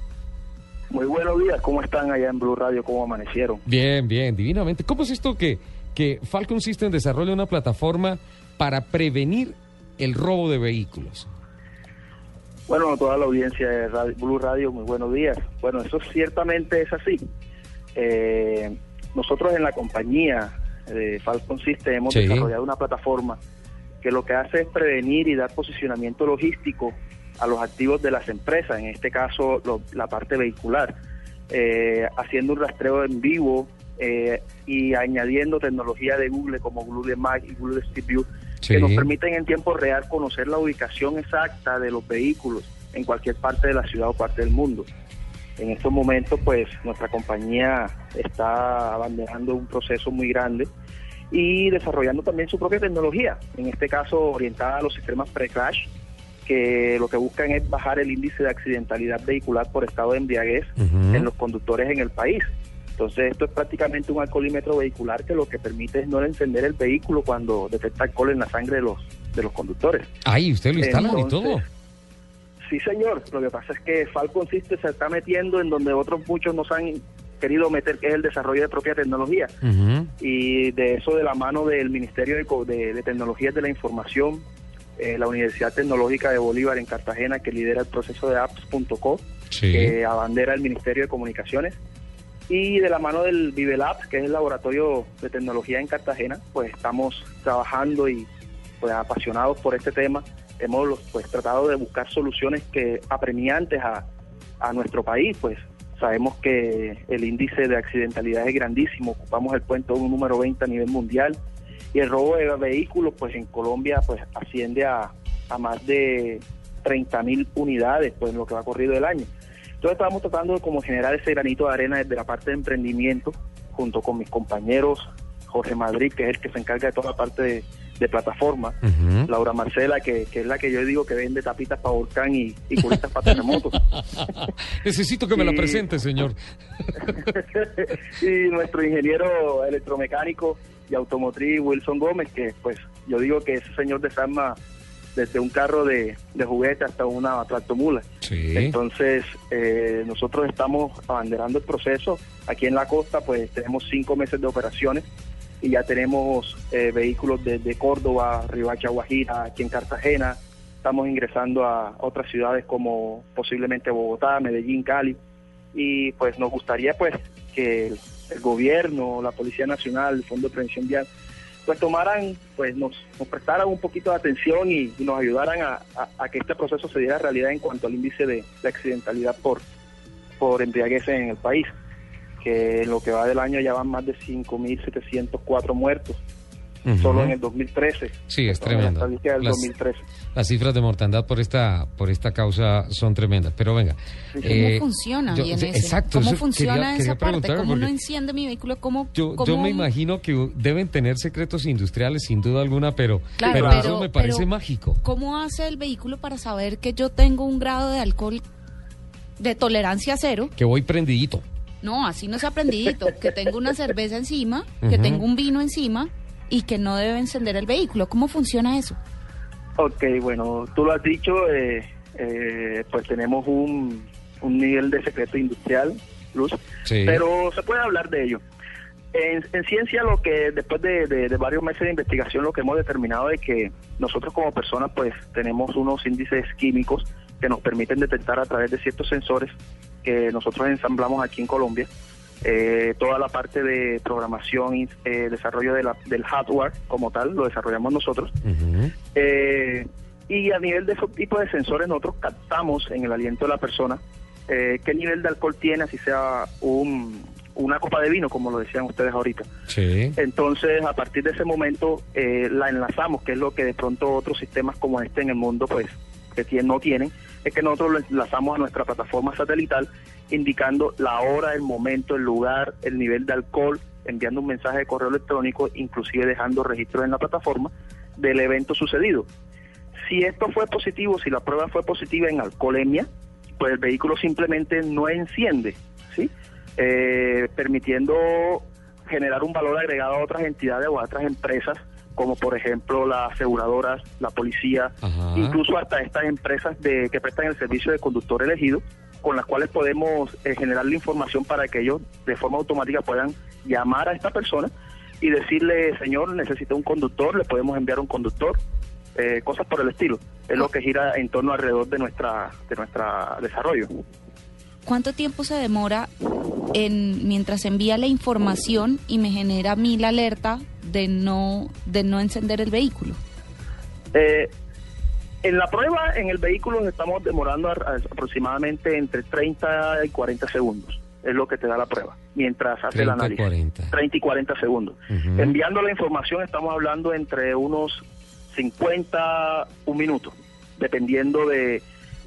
Muy buenos días, ¿cómo están allá en Blue Radio? ¿Cómo amanecieron? Bien, bien, divinamente. ¿Cómo es esto que, que Falcon System desarrolla una plataforma para prevenir el robo de vehículos? Bueno, a toda la audiencia de Radio- Blue Radio, muy buenos días. Bueno, eso ciertamente es así. Eh, nosotros en la compañía de Falcon System hemos Sí. desarrollado una plataforma que lo que hace es prevenir y dar posicionamiento logístico a los activos de las empresas, en este caso lo- la parte vehicular, eh, haciendo un rastreo en vivo eh, y añadiendo tecnología de Google como Google Maps y Google Street View Sí. que nos permiten en tiempo real conocer la ubicación exacta de los vehículos en cualquier parte de la ciudad o parte del mundo. En estos momentos, pues, nuestra compañía está abanderando un proceso muy grande y desarrollando también su propia tecnología, en este caso orientada a los sistemas pre-crash, que lo que buscan es bajar el índice de accidentalidad vehicular por estado de embriaguez en los conductores en el país. Entonces, esto es prácticamente un alcoholímetro vehicular que lo que permite es no encender el vehículo cuando detecta alcohol en la sangre de los, de los conductores. Ahí, usted lo instalan y todo. Sí, señor. Lo que pasa es que Falcon System se está metiendo en donde otros muchos no se han querido meter, que es el desarrollo de propia tecnología. Y de eso de la mano del Ministerio de, de- de Tecnologías de la Información, eh, la Universidad Tecnológica de Bolívar en Cartagena, que lidera el proceso de apps.co, Sí. que abandera el Ministerio de Comunicaciones. Y de la mano del Vivelab, que es el laboratorio de tecnología en Cartagena, pues estamos trabajando y pues apasionados por este tema. Hemos pues tratado de buscar soluciones que apremiantes a, nuestro país, pues sabemos que el índice de accidentalidad es grandísimo, ocupamos el puesto número 20 a nivel mundial y el robo de vehículos pues en Colombia pues asciende a, a más de 30 mil unidades pues en lo que va corrido el año. Entonces estamos tratando de como generar ese granito de arena desde la parte de emprendimiento junto con mis compañeros Jorge Madrid, que es el que se encarga de toda la parte de, de plataforma. Laura Marcela, que, que es la que yo digo que vende tapitas para volcán y, y curitas para terremotos. Necesito que me la presente, señor. y nuestro ingeniero electromecánico y automotriz Wilson Gómez, que pues yo digo que ese señor desarma desde un carro de, de juguete hasta una tractomula. Sí. Entonces, eh, nosotros estamos abanderando el proceso. Aquí en la costa, pues tenemos cinco meses de operaciones y ya tenemos eh, vehículos desde Córdoba, Ribacha, Guajira, aquí en Cartagena. Estamos ingresando a otras ciudades como posiblemente Bogotá, Medellín, Cali. Y pues nos gustaría pues que el, gobierno, la Policía Nacional, el Fondo de Prevención Vial, pues tomaran, pues nos, nos prestaran un poquito de atención y, nos ayudaran a, a- a que este proceso se diera realidad en cuanto al índice de, de accidentalidad por, por embriaguez en el país, que en lo que va del año ya van más de 5.704 muertos, Ujú. solo en el 2013. Sí, es En la tremendo. estadística del Las- 2013. Las cifras de mortandad por esta por esta causa son tremendas. Pero venga. ¿Cómo eh, funciona yo- bien eso? Exacto. ¿Cómo eso funciona quería- esa quería parte? ¿Cómo no enciende mi vehículo? ¿Cómo, Yo, cómo- yo me imagino que deben tener secretos industriales, sin duda alguna, pero, Claro, pero, pero- eso me parece pero- mágico. ¿Cómo hace el vehículo para saber que yo tengo un grado de alcohol de tolerancia cero? Que voy prendidito. No, así no se ha aprendidito. que tengo una cerveza encima, que tengo un vino encima y que no debe encender el vehículo. ¿Cómo funciona eso? Ok, bueno, tú lo has dicho, eh, eh, pues tenemos un, un nivel de secreto industrial, Luz, Sí. pero se puede hablar de ello. En, en ciencia, lo que después de, de- de varios meses de investigación, lo que hemos determinado es que nosotros como personas, pues tenemos unos índices químicos que nos permiten detectar a través de ciertos sensores que nosotros ensamblamos aquí en Colombia. Eh, toda la parte de programación y eh, desarrollo de la- del hardware como tal lo desarrollamos nosotros. Eh, y a nivel de esos tipos de sensores nosotros captamos en el aliento de la persona eh, qué nivel de alcohol tiene, así sea un, una copa de vino, como lo decían ustedes ahorita. Sí. Entonces, a partir de ese momento, eh, la enlazamos, que es lo que de pronto otros sistemas como este en el mundo, pues, que tienen, no tienen, es que nosotros lo enlazamos a nuestra plataforma satelital, indicando la hora, el momento, el lugar, el nivel de alcohol, enviando un mensaje de correo electrónico, inclusive dejando registros en la plataforma del evento sucedido. Si esto fue positivo, si la prueba fue positiva en alcoholemia, pues el vehículo simplemente no enciende, ¿sí? Eh, permitiendo generar un valor agregado a otras entidades o a otras empresas, como por ejemplo las aseguradoras, la policía, Ajá. incluso hasta estas empresas de, que prestan el servicio de conductor elegido, con las cuales podemos eh, generar la información para que ellos de forma automática puedan llamar a esta persona y decirle, señor, necesita un conductor, le podemos enviar un conductor, eh, cosas por el estilo. Es lo que gira en torno alrededor de nuestra de nuestra desarrollo. ¿Cuánto tiempo se demora en mientras envía la información y me genera a mí la alerta de no de no encender el vehículo? Eh, en la prueba, en el vehículo nos estamos demorando a- a- aproximadamente entre 30 y 40 segundos. Es lo que te da la prueba, mientras hace el 30, análisis. 40. 30 y 40 segundos. Enviando la información estamos hablando entre unos 50, un minuto, dependiendo de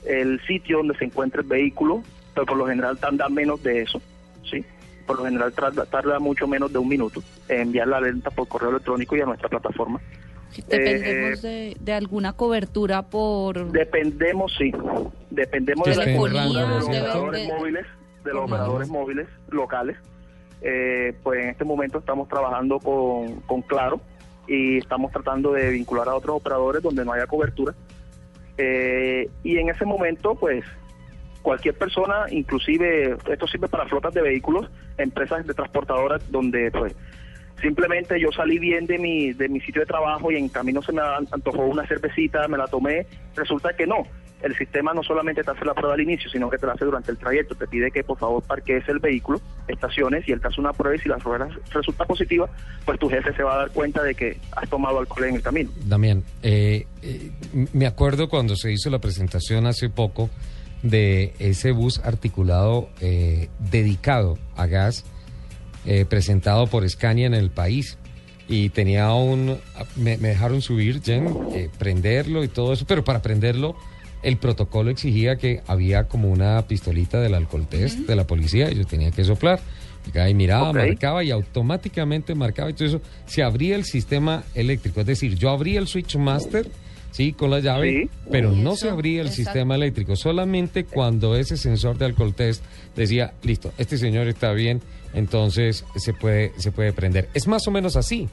el sitio donde se encuentra el vehículo, pero por lo general tarda menos de eso, ¿sí? Por lo general tarda, tarda mucho menos de un minuto en enviar la alerta por correo electrónico y a nuestra plataforma. Dependemos Eh, de, de alguna cobertura por... Dependemos, sí. Dependemos de, la cobertura de los operadores de- móviles, de los operadores móviles locales. Eh, pues en este momento estamos trabajando con, con Claro y estamos tratando de vincular a otros operadores donde no haya cobertura. Eh, y en ese momento, pues, cualquier persona, inclusive esto sirve para flotas de vehículos, empresas de transportadoras donde pues simplemente yo salí bien de mi de mi sitio de trabajo y en camino se me antojó una cervecita, me la tomé, resulta que no. El sistema no solamente te hace la prueba al inicio, sino que te la hace durante el trayecto. Te pide que por favor parques el vehículo, estaciones y el caso una prueba y si la prueba resulta positiva, pues tu jefe se va a dar cuenta de que has tomado alcohol en el camino. Damián, eh, eh, me acuerdo cuando se hizo la presentación hace poco de ese bus articulado eh, dedicado a gas eh, presentado por Scania en el país y tenía un me, me dejaron subir Jen eh, prenderlo y todo eso pero para prenderlo el protocolo exigía que había como una pistolita del alcohol test de la policía y yo tenía que soplar y miraba, marcaba y automáticamente marcaba y todo eso. Se abría el sistema eléctrico. Es decir, yo abría el switch master, sí, con la llave, Sí. pero no eso, se abría el exacto. sistema eléctrico. Solamente cuando ese sensor de alcohol test decía, listo, este señor está bien, entonces se puede, se puede prender. Es más o menos así.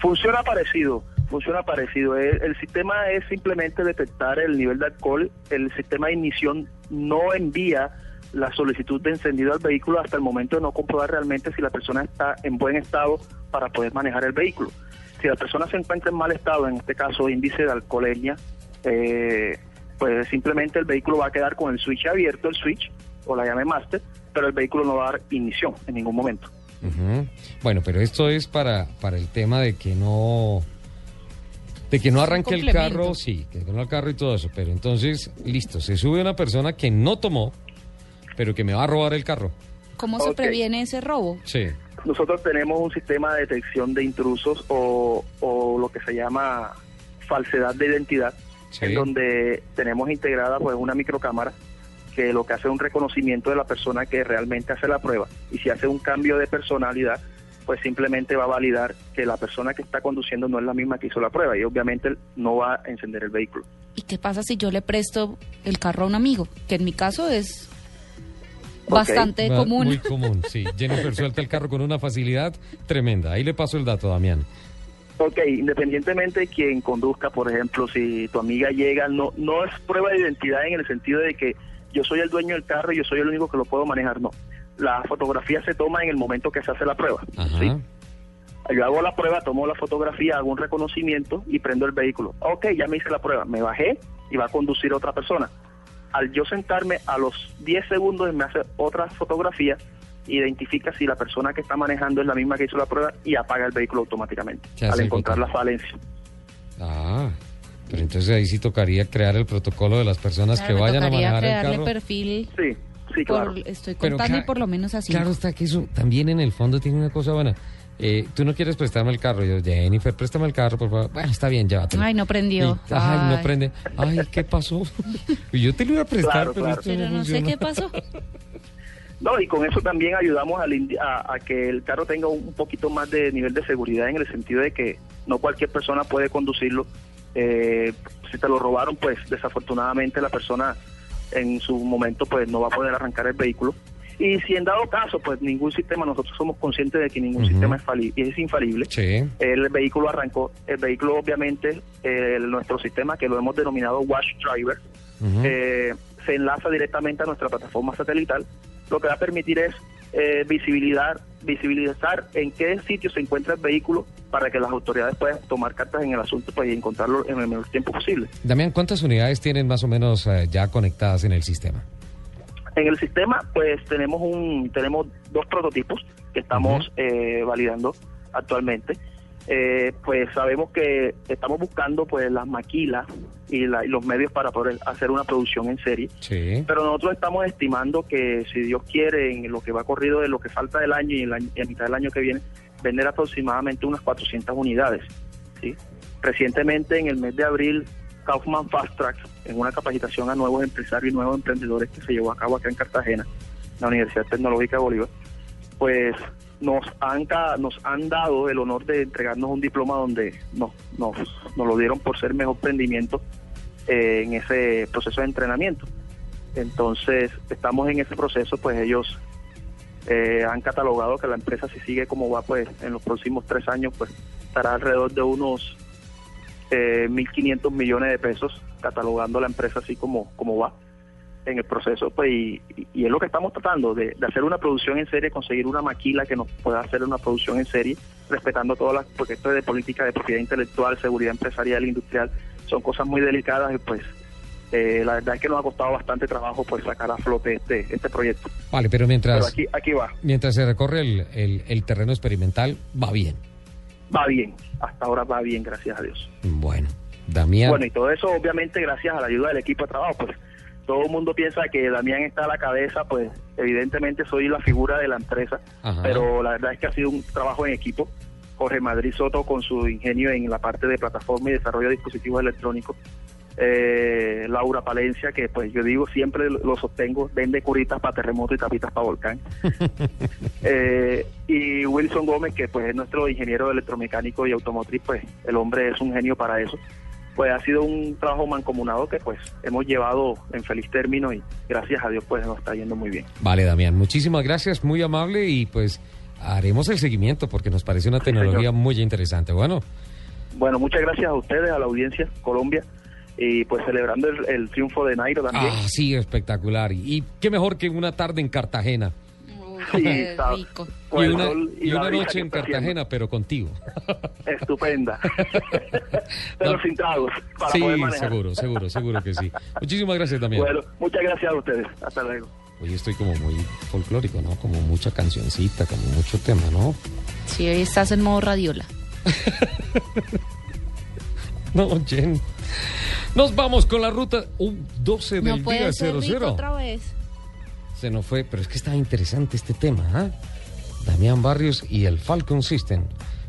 Funciona parecido, funciona parecido. El, el sistema es simplemente detectar el nivel de alcohol. El sistema de ignición no envía la solicitud de encendido al vehículo hasta el momento de no comprobar realmente si la persona está en buen estado para poder manejar el vehículo. Si la persona se encuentra en mal estado, en este caso índice de alcoholemia, eh, pues simplemente el vehículo va a quedar con el switch abierto, el switch o la llave master, pero el vehículo no va a dar ignición en ningún momento. Bueno, pero esto es para, para el tema de que no de que no arranque el carro, sí, que no el carro y todo eso, pero entonces, listo, se sube una persona que no tomó, pero que me va a robar el carro. ¿Cómo se previene ese robo? Sí. Nosotros tenemos un sistema de detección de intrusos o, o lo que se llama falsedad de identidad, en donde tenemos integrada pues una microcámara que lo que hace es un reconocimiento de la persona que realmente hace la prueba y si hace un cambio de personalidad pues simplemente va a validar que la persona que está conduciendo no es la misma que hizo la prueba y obviamente no va a encender el vehículo. ¿Y qué pasa si yo le presto el carro a un amigo? Que en mi caso es. Bastante común. Muy común, sí. Jennifer suelta el carro con una facilidad tremenda. Ahí le paso el dato, Damián. Ok, independientemente de quien conduzca, por ejemplo, si tu amiga llega, no, no es prueba de identidad en el sentido de que yo soy el dueño del carro y yo soy el único que lo puedo manejar, no. La fotografía se toma en el momento que se hace la prueba. ¿sí? Yo hago la prueba, tomo la fotografía, hago un reconocimiento y prendo el vehículo. Ok, ya me hice la prueba, me bajé y va a conducir otra persona. Al yo sentarme, a los 10 segundos me hace otra fotografía, identifica si la persona que está manejando es la misma que hizo la prueba y apaga el vehículo automáticamente al encontrar la falencia. Ah, pero entonces ahí sí tocaría crear el protocolo de las personas Claro, que vayan a manejar el crearle carro. perfil. Sí, sí, por- estoy Pero contando y por lo menos así. Claro está que eso también en el fondo tiene una cosa buena. Eh, tú no quieres prestarme el carro. Yo, Jennifer, préstame el carro, por favor. Bueno, está bien, llévatelo. Ay, no prendió. Y- ay, no prende. Ay, ¿qué pasó? Y yo te lo iba a prestar, Claro, pero claro. esto Pero no sé qué pasó. No, y con eso también ayudamos al a, a que el carro tenga un poquito más de nivel de seguridad en el sentido de que no cualquier persona puede conducirlo. Eh, si te lo robaron, pues desafortunadamente la persona en su momento pues no va a poder arrancar el vehículo. Y si en dado caso, pues ningún sistema, nosotros somos conscientes de que ningún sistema es, fali- es infalible. Sí. El vehículo arrancó, el vehículo obviamente, eh, nuestro sistema que lo hemos denominado Watch Driver, eh, se enlaza directamente a nuestra plataforma satelital, lo que va a permitir es eh, visibilidad, visibilizar en qué sitio se encuentra el vehículo para que las autoridades puedan tomar cartas en el asunto pues, y encontrarlo en el menor tiempo posible. Damián, ¿cuántas unidades tienen más o menos eh, ya conectadas en el sistema? En el sistema, pues tenemos un tenemos dos prototipos que estamos eh, validando actualmente. Eh, pues sabemos que estamos buscando pues las maquilas y, la- y los medios para poder hacer una producción en serie. Sí. Pero nosotros estamos estimando que si Dios quiere, en lo que va corrido de lo que falta del año y en la, a mitad del año que viene, vender aproximadamente unas 400 unidades. ¿sí? Recientemente, en el mes de abril, Kaufman Fast Track, en una capacitación a nuevos empresarios y nuevos emprendedores que se llevó a cabo acá en Cartagena, la Universidad Tecnológica de Bolívar, pues nos han, nos han dado el honor de entregarnos un diploma donde nos, nos, nos lo dieron por ser mejor emprendimiento eh, en ese proceso de entrenamiento. Entonces, estamos en ese proceso, pues ellos eh, han catalogado que la empresa si sigue como va, pues en los próximos tres años, pues estará alrededor de unos eh, 1.500 millones de pesos, catalogando la empresa así como, como va. en el proceso, pues, y, y es lo que estamos tratando, de, de hacer una producción en serie, conseguir una maquila que nos pueda hacer una producción en serie, respetando todas las, porque esto es de política de propiedad intelectual, seguridad empresarial, industrial, son cosas muy delicadas y pues eh, la verdad es que nos ha costado bastante trabajo pues sacar a flote este, este proyecto. Vale, pero mientras, Pero aquí, aquí va, mientras se recorre el, el- el terreno experimental, va bien. Va bien, hasta ahora va bien, gracias a Dios. Bueno, Damián. Bueno, y todo eso obviamente gracias a la ayuda del equipo de trabajo, pues todo el mundo piensa que Damián está a la cabeza, pues evidentemente soy la figura de la empresa, Ajá. pero la verdad es que ha sido un trabajo en equipo. Jorge Madrid Soto con su ingenio en la parte de plataforma y desarrollo de dispositivos electrónicos. Eh, Laura Palencia, que pues yo digo siempre lo sostengo, vende curitas para terremoto y tapitas para volcán. Eh, y Wilson Gómez, que pues es nuestro ingeniero electromecánico y automotriz, pues el hombre es un genio para eso. Pues ha sido un trabajo mancomunado que pues hemos llevado en feliz término y gracias a Dios pues nos está yendo muy bien. Vale, Damián, muchísimas gracias, muy amable y pues haremos el seguimiento porque nos parece una tecnología muy interesante. Bueno, Bueno, muchas gracias a ustedes, a la audiencia Colombia y pues celebrando el, el triunfo de Nairo también. ah, sí, espectacular. Y, y qué mejor que una tarde en Cartagena. Sí, está- Y una, y y noche en Cartagena, pero contigo. Estupenda. Pero sin tragos para sí, poder seguro, seguro, seguro que sí. Muchísimas gracias, Damián. Bueno, muchas gracias a ustedes. Hasta luego. Hoy estoy como muy folclórico, ¿no? Como mucha cancioncita, como mucho tema, ¿no? Sí, hoy estás en modo radiola. No, Jen. Nos vamos con la ruta uh, 12 del No día puede ser rico 00. otra vez. Se nos fue, pero es que está interesante este tema, ¿ah? Damián Barrios y el Falcon System.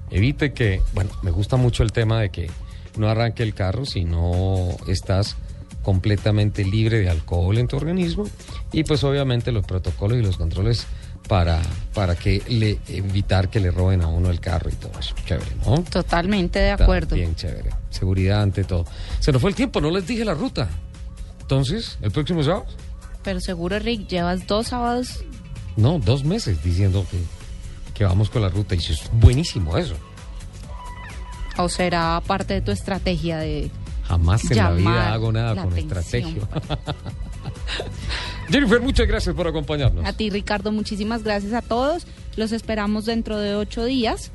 Evite que, bueno, me gusta mucho el tema de que no arranque el carro si no estás completamente libre de alcohol en tu organismo y pues obviamente los protocolos y los controles para, para que le evitar que le roben a uno el carro y todo eso. Chévere, ¿no? Totalmente de acuerdo. Bien chévere. Seguridad ante todo. Se nos fue el tiempo, no les dije la ruta. Entonces, el próximo sábado, Pero seguro, Rick, llevas dos sábados. no, dos meses diciendo que, que vamos con la ruta y eso es buenísimo eso. ¿O será parte de tu estrategia de Jamás en la vida hago nada con atención. estrategia. Jennifer, muchas gracias por acompañarnos. A ti, Ricardo, muchísimas gracias a todos. Los esperamos dentro de ocho días.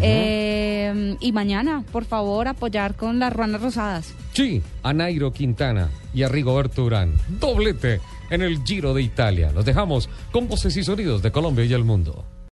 Eh, y mañana, por favor, apoyar con las ruanas rosadas. Sí, a Nairo Quintana y a Rigoberto Urán. Doblete en el Giro de Italia. Los dejamos con voces y sonidos de Colombia y el mundo.